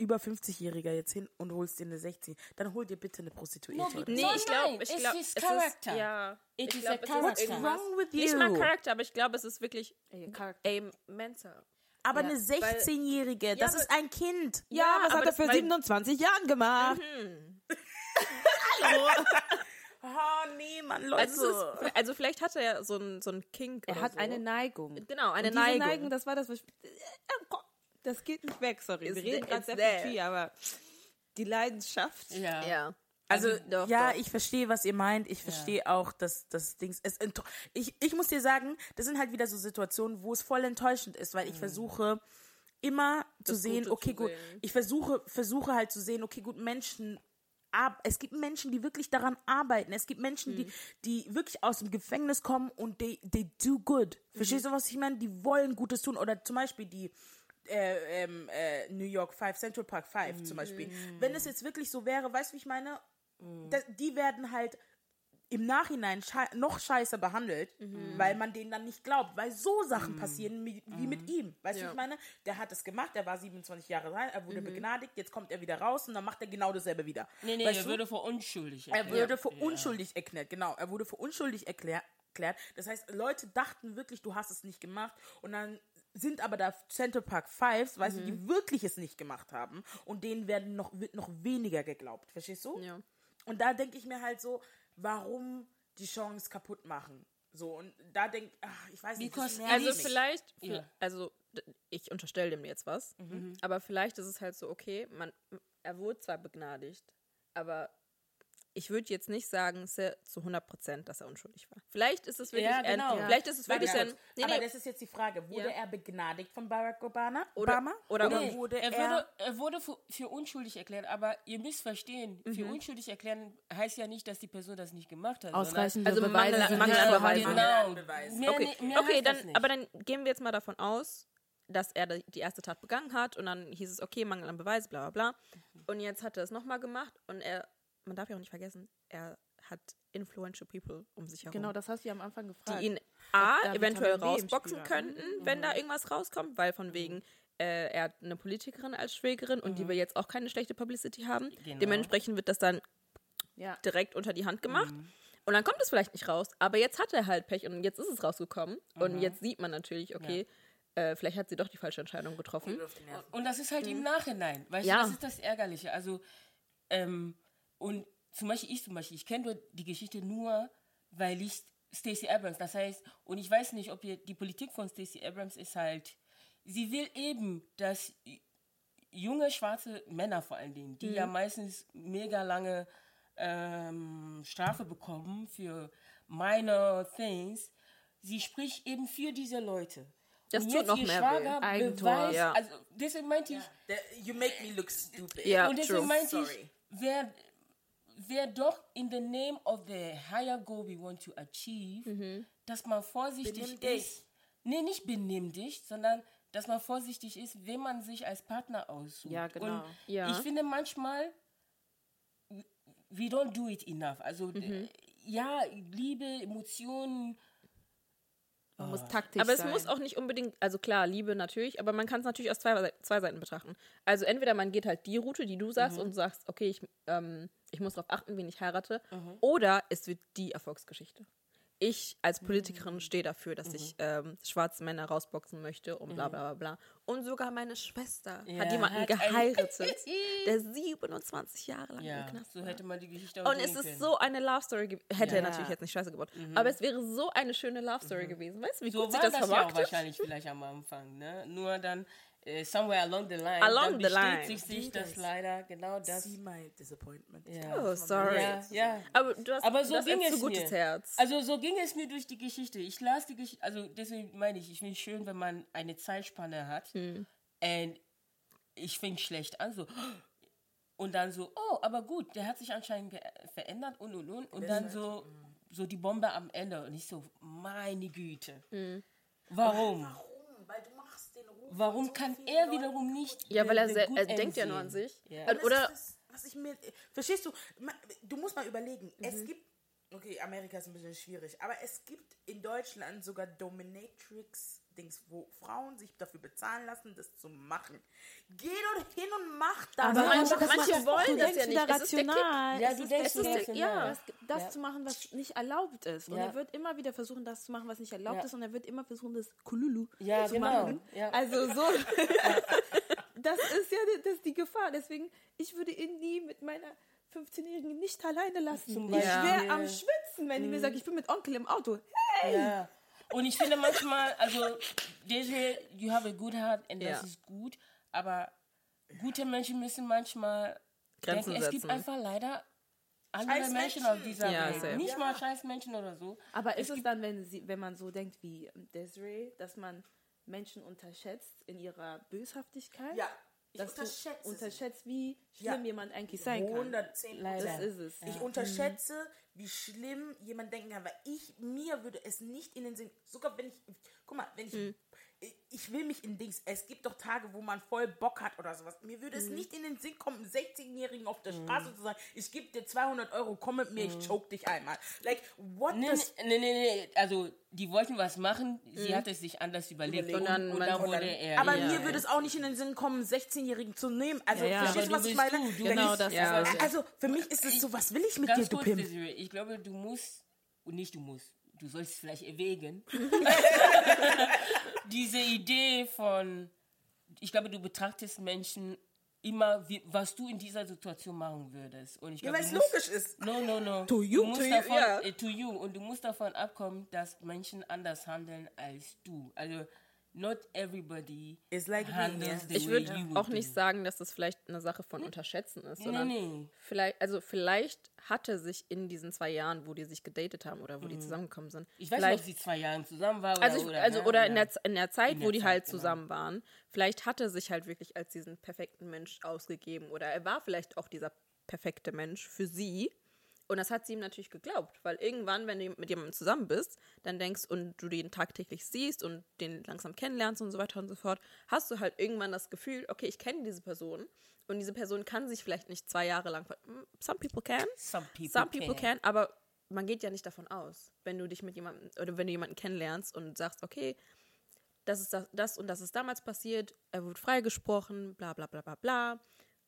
über 50-Jähriger jetzt hin und holst dir eine 16? Dann hol dir bitte eine Prostituierte. No, nee, Nein, ich glaube, ich it's glaube, es ist, character. ja, It ich glaube, a es character. ist wrong with nicht mal you? Charakter, aber ich glaube, es ist wirklich Charakter. a mental. aber Ja, eine weil- 16-Jährige, das aber- ist ein Kind. Ja, Ja, was aber hat er für weil- 27 Jahren gemacht? (laughs) Oh, nee, Mann, Leute. Also, ist, also vielleicht hat er ja so ein, so ein Kink Er oder hat so. eine Neigung. Genau, eine Und diese Neigung. Neigung, das war das, was ich, das geht nicht weg, sorry. It's Wir reden gerade sehr there. viel aber die Leidenschaft. Ja. Ja. Also, Doch, ja, doch. ich verstehe, was ihr meint. Ich verstehe auch, dass das Dings. Es enttäu- ich, ich muss dir sagen, das sind halt wieder so Situationen, wo es voll enttäuschend ist, weil ich versuche immer zu Das sehen, Gute okay, zu gut. sehen. Ich versuche, versuche halt zu sehen, okay, gut, Menschen. ab- Es gibt Menschen, die wirklich daran arbeiten. Es gibt Menschen, die, die wirklich aus dem Gefängnis kommen und they, they do good. Verstehst du, was ich meine? Die wollen Gutes tun. Oder zum Beispiel die äh, ähm, äh, New York 5, Central Park 5 zum Beispiel. Wenn es jetzt wirklich so wäre, weißt du, wie ich meine? Da, die werden halt im Nachhinein schei noch scheiße behandelt, weil man denen dann nicht glaubt, weil so Sachen passieren wie, wie mit ihm. Weißt du, Ja. wie ich meine? Der hat es gemacht, er war 27 Jahre alt, er wurde begnadigt, jetzt kommt er wieder raus und dann macht er genau dasselbe wieder. Nee, nee, weißt er du? würde für unschuldig Er erklärt. wurde für unschuldig erklärt, genau. Er wurde für unschuldig erklär, erklärt. Das heißt, Leute dachten wirklich, du hast es nicht gemacht. Und dann sind aber da Central Park Fives, weißt du, die wirklich es nicht gemacht haben. Und denen werden noch, wird noch weniger geglaubt. Verstehst du? Ja. Und da denke ich mir halt so, warum die Chance kaputt machen? So, und da denke ich, weiß nicht, Because- Also vielleicht, Ja. also ich unterstelle dem jetzt was, aber vielleicht ist es halt so, okay, man, er wurde zwar begnadigt, aber ich würde jetzt nicht sagen zu 100 Prozent, dass er unschuldig war. Vielleicht ist es wirklich, Ja, ein, genau. vielleicht ist es wirklich kurz. ein, nee, aber nee, das ist jetzt die Frage, wurde Ja. er begnadigt von Barack Obama? Oder- Obama? oder- oder Nee, wurde er, er, wurde, er wurde für, für unschuldig erklärt, aber ihr müsst verstehen, für Mhm. unschuldig erklären heißt ja nicht, dass die Person das nicht gemacht hat. Ausreichende Also Beweise Mangel- an. Beweisen. Genau. an Beweisen. Mehr, okay, ni- mehr okay dann, aber dann gehen wir jetzt mal davon aus, dass er die die erste Tat begangen hat und dann hieß es, okay, Mangel an Beweis, bla bla bla. Und jetzt hat er es nochmal gemacht und er, man darf ja auch nicht vergessen, er hat influential people um sich herum. Genau, das hast du ja am Anfang gefragt. die ihn A, da eventuell rausboxen könnten, wenn da irgendwas rauskommt, weil von wegen, äh, er hat eine Politikerin als Schwägerin und die will jetzt auch keine schlechte Publicity haben. Genau. Dementsprechend wird das dann ja. direkt unter die Hand gemacht. Und dann kommt es vielleicht nicht raus, aber jetzt hat er halt Pech und jetzt ist es rausgekommen. Und jetzt sieht man natürlich, okay, äh, vielleicht hat sie doch die falsche Entscheidung getroffen. Und das ist halt im Nachhinein. Weißt Ja. du, das ist das Ärgerliche. Also, ähm, und zum Beispiel, ich zum Beispiel, ich kenne die Geschichte nur, weil ich Stacey Abrams, das heißt, und ich weiß nicht, ob ihr, die Politik von Stacey Abrams ist halt, sie will eben, dass junge schwarze Männer vor allen Dingen, die ja meistens mega lange ähm, Strafe bekommen für minor things, sie spricht eben für diese Leute. Das Und tut jetzt noch ihr mehr Schwager weh. Eigentor, beweist, ja. also deswegen meinte ich, The- You make me look stupid. Ja, und deswegen true. meinte Sorry. ich, wer, wer doch in the name of the higher goal we want to achieve, Mhm. dass man vorsichtig Benimm dich. ist. Nee, nicht benimm dich, sondern dass man vorsichtig ist, wenn man sich als Partner aussucht. Ja, genau. Und Ja. ich finde manchmal, we don't do it enough. Also, Mhm. ja, Liebe, Emotionen, Man muss taktisch Aber es sein. muss auch nicht unbedingt, also klar, Liebe natürlich, aber man kann es natürlich aus zwei, zwei Seiten betrachten. Also entweder man geht halt die Route, die du sagst und sagst, okay, ich, ähm, ich muss darauf achten, wen ich heirate, oder es wird die Erfolgsgeschichte. Ich als Politikerin stehe dafür, dass ich ähm, schwarze Männer rausboxen möchte und bla bla bla bla. Und sogar meine Schwester Ja, hat jemanden hat geheiratet, (laughs) der 27 Jahre lang Ja, im Knast so war. hätte man die Geschichte auch Und es ist können. so eine Love Story hätte er Ja. natürlich jetzt nicht scheiße gebaut, aber es wäre so eine schöne Love Story gewesen. Weißt du, wie So gut sie war das das, ja auch vermarktet? wahrscheinlich vielleicht am Anfang, ne? Nur dann äh, somewhere along the line, Along the line. sich das guys leider genau das. See my disappointment. Ja. Oh, sorry. Ja, ja. Aber du hast Aber so das ging ein zu es gutes mir. Herz. Also so ging es mir durch die Geschichte. Ich las die Geschichte, also deswegen meine ich, ich finde es schön, wenn man eine Zeitspanne hat. Hm. Und ich fing schlecht an, so. Und dann so, oh, aber gut, der hat sich anscheinend verändert und und und. Und dann so, so die Bombe am Ende. Und ich so, meine Güte. Hm. Warum? Warum? Weil du machst den Ruf. Warum kann er wiederum nicht. ja, weil er, er denkt ja nur an sich. Ja. Das oder das, was ich mir. Verstehst du? Du musst mal überlegen. Mhm. Es gibt. Okay, Amerika ist ein bisschen schwierig, aber es gibt in Deutschland sogar Dominatrix-Dings, wo Frauen sich dafür bezahlen lassen, das zu machen. Geh doch hin und mach das. Aber manche- das manche macht- wollen das ja nicht. wieder Es ist der Kick. rational. Ja, du denkst der- rational. ja, das, das Ja. zu machen, was nicht erlaubt ist. Und Ja. er wird immer wieder versuchen, das zu machen, was nicht erlaubt Ja. ist. Und er wird immer versuchen, das Kululu Ja, zu genau. machen. Ja. Also so. (laughs) das ist ja die- das ist die Gefahr. Deswegen, ich würde ihn nie mit meiner 15-Jährigen nicht alleine lassen. Ich wäre am Schwitzen, wenn die mir sagt, ich bin mit Onkel im Auto. Ja. Und ich finde manchmal, also, Desiree, you have a good heart und das Ja. ist gut, aber gute Menschen müssen manchmal Grenzen denken, es gibt setzen. einfach leider andere Scheiß Menschen Menschen. auf dieser Ja, Welt. safe. Nicht mal scheiß Menschen oder so. Aber ist es dann, wenn, sie, wenn man so denkt wie Desiree, dass man Menschen unterschätzt in ihrer Böshaftigkeit? Ja, ich dass unterschätze du unterschätzt, wie schlimm Ja. jemand eigentlich sein kann. 110 Das Prozent. ist es. Ich unterschätze, wie schlimm jemand denken kann, weil ich, mir würde es nicht in den Sinn, sogar wenn ich, guck mal, wenn ich, Mhm. Ich, will mich in Dings, es gibt doch Tage, wo man voll Bock hat oder sowas. Mir würde Mhm. es nicht in den Sinn kommen, einem 16-Jährigen auf der Straße zu sagen, ich gebe dir 200 Euro, komm mit mir, ich choke dich einmal. Like, what Nee, does, nee, nee, nee, also, die wollten was machen, sie hat es sich anders überlegt. Und Und, dann- und dann wurde dann, er. aber ja, mir ja. würde es auch nicht in den Sinn kommen, einen 16-Jährigen zu nehmen. Also, Ja, ja. verstehst du, was ich meine? du, Genau, das Ja. ist es. Also, für mich ist es so, was will ich mit dir, du Pimp? Desiree, ich glaube, du musst, und nicht du musst, du sollst es vielleicht erwägen, (laughs) (laughs) diese Idee von, ich glaube, du betrachtest Menschen immer, wie, was du in dieser Situation machen würdest. Und ich Ja, glaube, weil es logisch ist. No, no, no. To you, to you, davon, ja. äh, to you. Und du musst davon abkommen, dass Menschen anders handeln als du. Also, not everybody Is like me, handles yeah. the ich würde auch nicht do. sagen, dass das vielleicht eine Sache von Unterschätzen ist, Nee, sondern nee. vielleicht, also vielleicht hatte sich in diesen zwei Jahren, wo die sich gedatet haben oder wo die zusammengekommen sind, Mhm. Ich weiß nicht, vielleicht ob sie zwei Jahre zusammen war oder Also, ich, oder, also ne, oder in der, in der Zeit, In wo der die Zeit, halt genau. zusammen waren, vielleicht hat er sich halt wirklich als diesen perfekten Mensch ausgegeben oder er war vielleicht auch dieser perfekte Mensch für sie. Und das hat sie ihm natürlich geglaubt, weil irgendwann, wenn du mit jemandem zusammen bist, dann denkst und du den tagtäglich siehst und den langsam kennenlernst und so weiter und so fort, hast du halt irgendwann das Gefühl, okay, ich kenne diese Person und diese Person kann sich vielleicht nicht zwei Jahre lang. Mm, Some people can. Some people, Some people can, aber man geht ja nicht davon aus, wenn du dich mit jemandem oder wenn du jemanden kennenlernst und sagst, okay, das ist das, das und das ist damals passiert, er wurde freigesprochen, bla bla bla bla bla.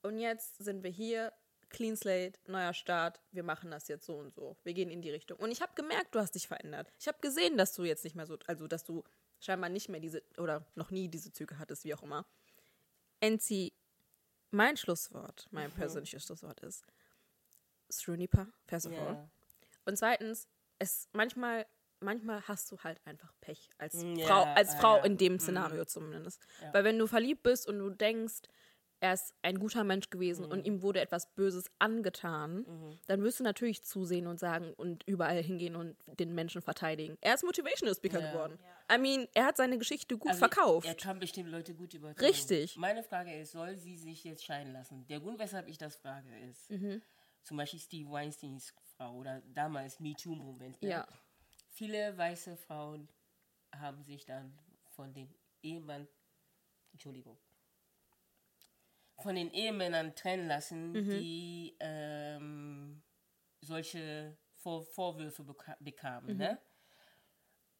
Und jetzt sind wir hier, clean slate, neuer Start, wir machen das jetzt so und so. Wir gehen in die Richtung. Und ich habe gemerkt, du hast dich verändert. Ich habe gesehen, dass du jetzt nicht mehr so, also dass du scheinbar nicht mehr diese oder noch nie diese Züge hattest, wie auch immer. Enzi, mein Schlusswort, mein persönliches Schlusswort ist Srunipa, first of all. Ja. Und zweitens, es manchmal, manchmal hast du halt einfach Pech als Mm, ja, Frau, als ah, Frau ja. in dem Szenario zumindest. Weil wenn du verliebt bist und du denkst, er ist ein guter Mensch gewesen Mhm. und ihm wurde etwas Böses angetan, dann wirst du natürlich zusehen und sagen und überall hingehen und den Menschen verteidigen. Er ist Motivational Speaker Ja. geworden. I mean, er hat seine Geschichte gut Also, verkauft. Er kann bestimmt Leute gut überzeugen. Richtig. Meine Frage ist, soll sie sich jetzt scheiden lassen? Der Grund, weshalb ich das frage, ist, Mhm. zum Beispiel Steve Weinsteins Frau oder damals MeToo-Moment. Ne? Ja. Viele weiße Frauen haben sich dann von den Ehemann, Entschuldigung, von den Ehemännern trennen lassen, Mhm. die ähm, solche Vor Vorwürfe beka bekamen. Mhm. Ne?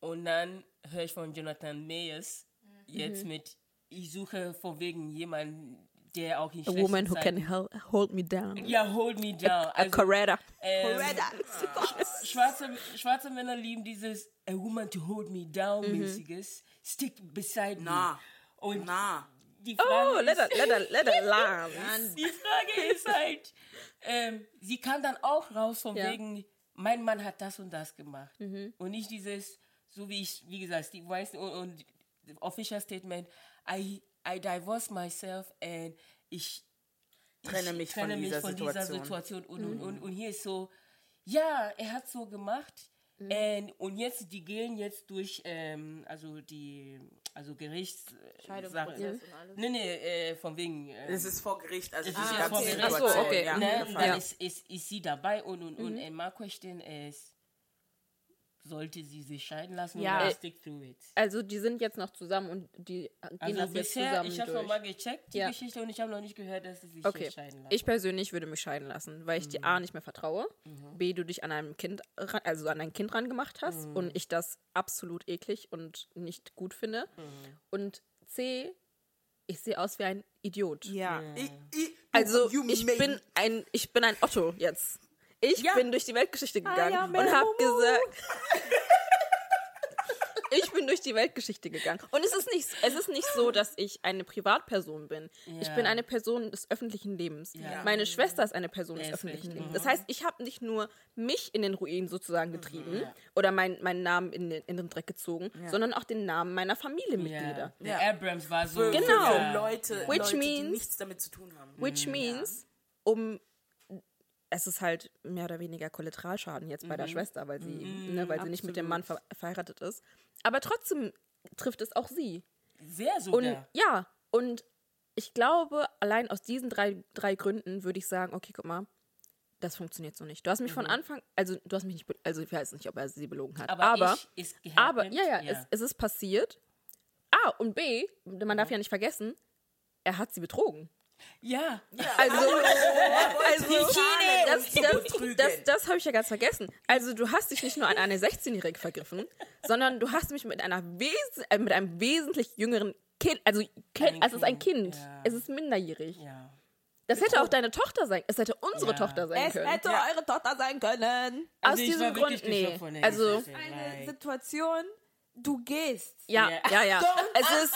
Und dann höre ich von Jonathan Mayers jetzt mit, ich suche von wegen jemanden, der auch in A woman who Zeiten- can hold me down. Ja, hold me down. A Also, Coretta. ähm, (laughs) schwarze, schwarze Männer lieben dieses A woman to hold me down Mhm. mäßiges. Stick beside Na. me. Und Na. Die Frage Oh, let her, ist, let her, let her (laughs) land. die Frage ist halt, ähm, sie kam dann auch raus von Ja. Mhm. wegen, mein Mann hat das und das gemacht. Und nicht dieses, so wie ich, wie gesagt, Steve Weinstein und, und official statement, I, I divorce myself and ich Trenne ich mich trenne von mich dieser von Situation. dieser Situation. Und, und, und, und hier ist so, ja, er hat so gemacht. Mhm. And, und jetzt, die gehen jetzt durch, ähm, also die, also Gerichts... Scheidungsprozess und alles. Nee, nee, äh, von wegen... Äh, Es ist vor Gericht, also es ist ganze vor Gericht. Ach so, okay. Ja, Mhm. ne? Dann Ja. ist, ist, ist sie dabei und, und, und äh, my question ist, sollte sie sich scheiden lassen Ja. oder Äh, stick to it? Also die sind jetzt noch zusammen und die gehen Also das jetzt bisher, zusammen ich habe nochmal gecheckt, die Ja. Geschichte, und ich habe noch nicht gehört, dass sie sich Okay, jetzt scheiden lassen. ich persönlich würde mich scheiden lassen, weil ich dir A nicht mehr vertraue, B du dich an einem Kind, ran- also an ein Kind ran gemacht hast und ich das absolut eklig und nicht gut finde und C ich sehe aus wie ein Idiot. Ja. Ich, ich, Also you ich bin ein ich bin ein Otto jetzt. Ich Ja. bin durch die Weltgeschichte gegangen ja, und habe gesagt (laughs) ich bin durch die Weltgeschichte gegangen. Und es ist nicht, es ist nicht so, dass ich eine Privatperson bin. Ich Ja. bin eine Person des öffentlichen Lebens. Ja. Meine Schwester ist eine Person des Ja, ist öffentlichen. Lebens. Das heißt, ich habe nicht nur mich in den Ruin sozusagen getrieben oder mein, meinen Namen in den, in den Dreck gezogen, sondern auch den Namen meiner Familienmitglieder. Ja. Abrams war so. Genau. für Ja. Leute, Which Leute, die means- nichts damit zu tun haben. Which means, um es ist halt mehr oder weniger Kollateralschaden jetzt bei der Schwester, weil sie, ne, weil sie nicht mit dem Mann ver verheiratet ist. Aber trotzdem trifft es auch sie. Sehr Und sogar. ja, und ich glaube, allein aus diesen drei, drei Gründen würde ich sagen, okay, guck mal, das funktioniert so nicht. Du hast mich von Anfang, also du hast mich nicht, also ich weiß nicht, ob er sie belogen hat, aber, aber, ich aber, gehappened, ja, ja, Es, es ist passiert. A und B, man darf ja nicht vergessen, er hat sie betrogen. Ja. Also, also das, die das, betrügen. das, das habe ich ja ganz vergessen. Also du hast dich nicht nur an eine 16-Jährige vergriffen, sondern du hast mich mit einer Wes äh, mit einem wesentlich jüngeren Kind, also, kind, also es ist ein Kind, ja. es ist minderjährig. ja. Das hätte auch deine Tochter sein, es hätte unsere Ja. Tochter sein Es können. hätte eure Tochter sein können. Aus Also ich diesem Grund, nee. Also, Eine like- Situation, du gehst. ja, Ja. ja, ja. Es ist,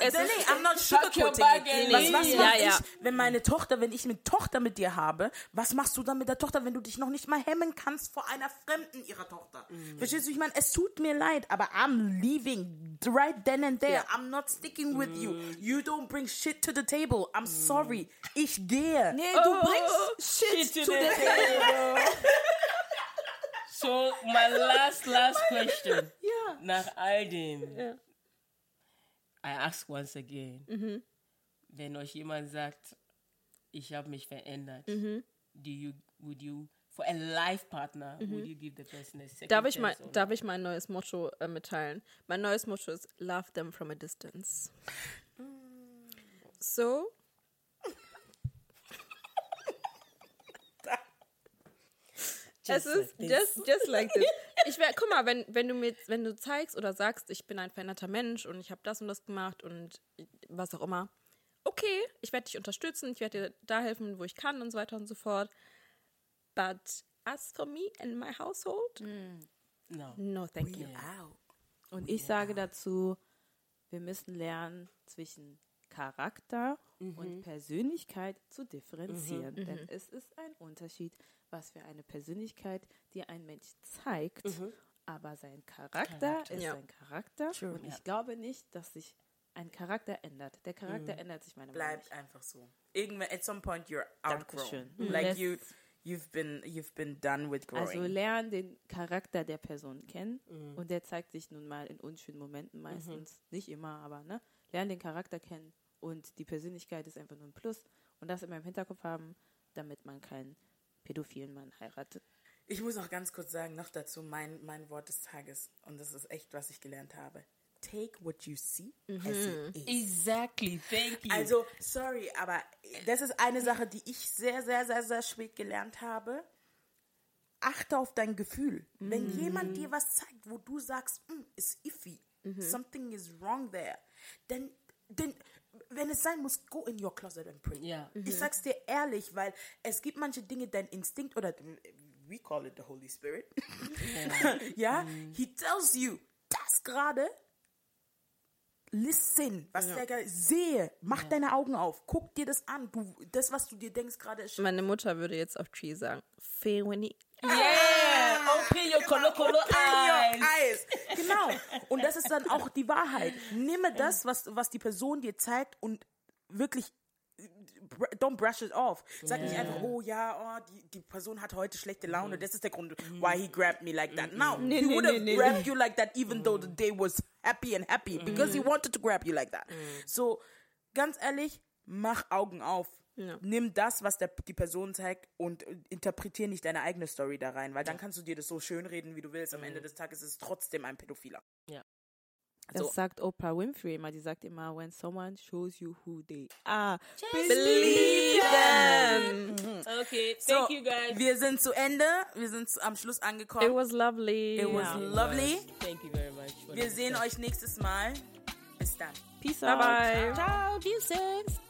es nee, ist, I'm not sugarcoating it. Was, was Ja, ja. ich, wenn meine Tochter, wenn ich eine Tochter mit dir habe, was machst du dann mit der Tochter, wenn du dich noch nicht mal hemmen kannst vor einer Fremden ihrer Tochter? Mhm. Verstehst du? Ich meine, es tut mir leid, aber I'm leaving right then and there. Ja. I'm not sticking with you. You don't bring shit to the table. I'm sorry. Ich gehe. Nee, Oh, du bringst Shit, Shit to to the the table. (laughs) So, my last, last question. Ja. Nach all dem. Ja. I ask once again. Mhm. Wenn euch jemand sagt, ich habe mich verändert, Mhm. do you, would you, for a life partner, would you give the person a second darf ich, or darf ich mein neues Motto äh, mitteilen? Mein neues Motto ist Love them from a distance. So, es Just ist like just, just like this. (laughs) Ich wär, guck mal, wenn, wenn du mir, wenn du zeigst oder sagst, ich bin ein veränderter Mensch und ich habe das und das gemacht und was auch immer, okay, ich werde dich unterstützen, ich werde dir da helfen, wo ich kann und so weiter und so fort. But as for me and my household, No. no, thank you. Wow. Und ich sage dazu, wir müssen lernen, zwischen Charakter und Persönlichkeit zu differenzieren. Denn es ist ein Unterschied, was für eine Persönlichkeit dir ein Mensch zeigt. Aber sein Charakter, Charakter. ist Ja. sein Charakter. und ich glaube nicht, dass sich ein Charakter ändert. Der Charakter ändert sich meiner Meinung nach Bleibt einfach so. Irgendwann, at some point, you're outgrown. Dankeschön. Like you, you've been, you've been done with growing. Also lern den Charakter der Person kennen Mhm. und der zeigt sich nun mal in unschönen Momenten meistens, nicht immer, aber ne, lern den Charakter kennen und die Persönlichkeit ist einfach nur ein Plus und das immer im Hinterkopf haben, damit man keinen pädophilen Mann heiratet. Ich muss noch ganz kurz sagen, noch dazu mein, mein Wort des Tages. Und das ist echt, was ich gelernt habe. Take what you see as it is. Exactly, thank you. Also, sorry, aber das ist eine Sache, die ich sehr, sehr, sehr, sehr spät gelernt habe. achte auf dein Gefühl. Wenn jemand dir was zeigt, wo du sagst, "Mm, it's iffy, something is wrong there, dann, dann, wenn es sein muss, go in your closet and pray. Ja. Ich sag's dir ehrlich, weil es gibt manche Dinge, dein Instinkt oder we call it the Holy Spirit. (laughs) ja, he tells you, das gerade. Listen, was der gerade sehe, mach deine Augen auf, guck dir das an. Du, das, was du dir denkst gerade, ist Meine Mutter würde jetzt auf Tree sagen, Fewini. Yeah! Your colo colo your eyes. eyes. Genau. Und das ist dann auch die Wahrheit. Nimme das, was, was die Person dir zeigt und wirklich don't brush it off. Sag nicht einfach, oh ja, oh, die, die Person hat heute schlechte Laune, das ist der Grund, why he grabbed me like that. No, he nee, would have nee, nee, grabbed you like that even though the day was happy and happy because he wanted to grab you like that. So, ganz ehrlich, mach Augen auf. Ja. Nimm das, was der, die Person zeigt und äh, interpretier nicht deine eigene Story da rein, weil dann kannst du dir das so schön reden, wie du willst. Am Ende des Tages ist es trotzdem ein Pädophiler. Das So. sagt Oprah Winfrey immer. Die sagt immer, when someone shows you who they are, Believe them. Okay, So, thank you guys. wir sind zu Ende. Wir sind zu- am Schluss angekommen. It was lovely. It was Ja. lovely. Thank you very much. Wir sehen euch nächstes Mal. Bis dann. Peace Bye out. bye. Ciao, deuces.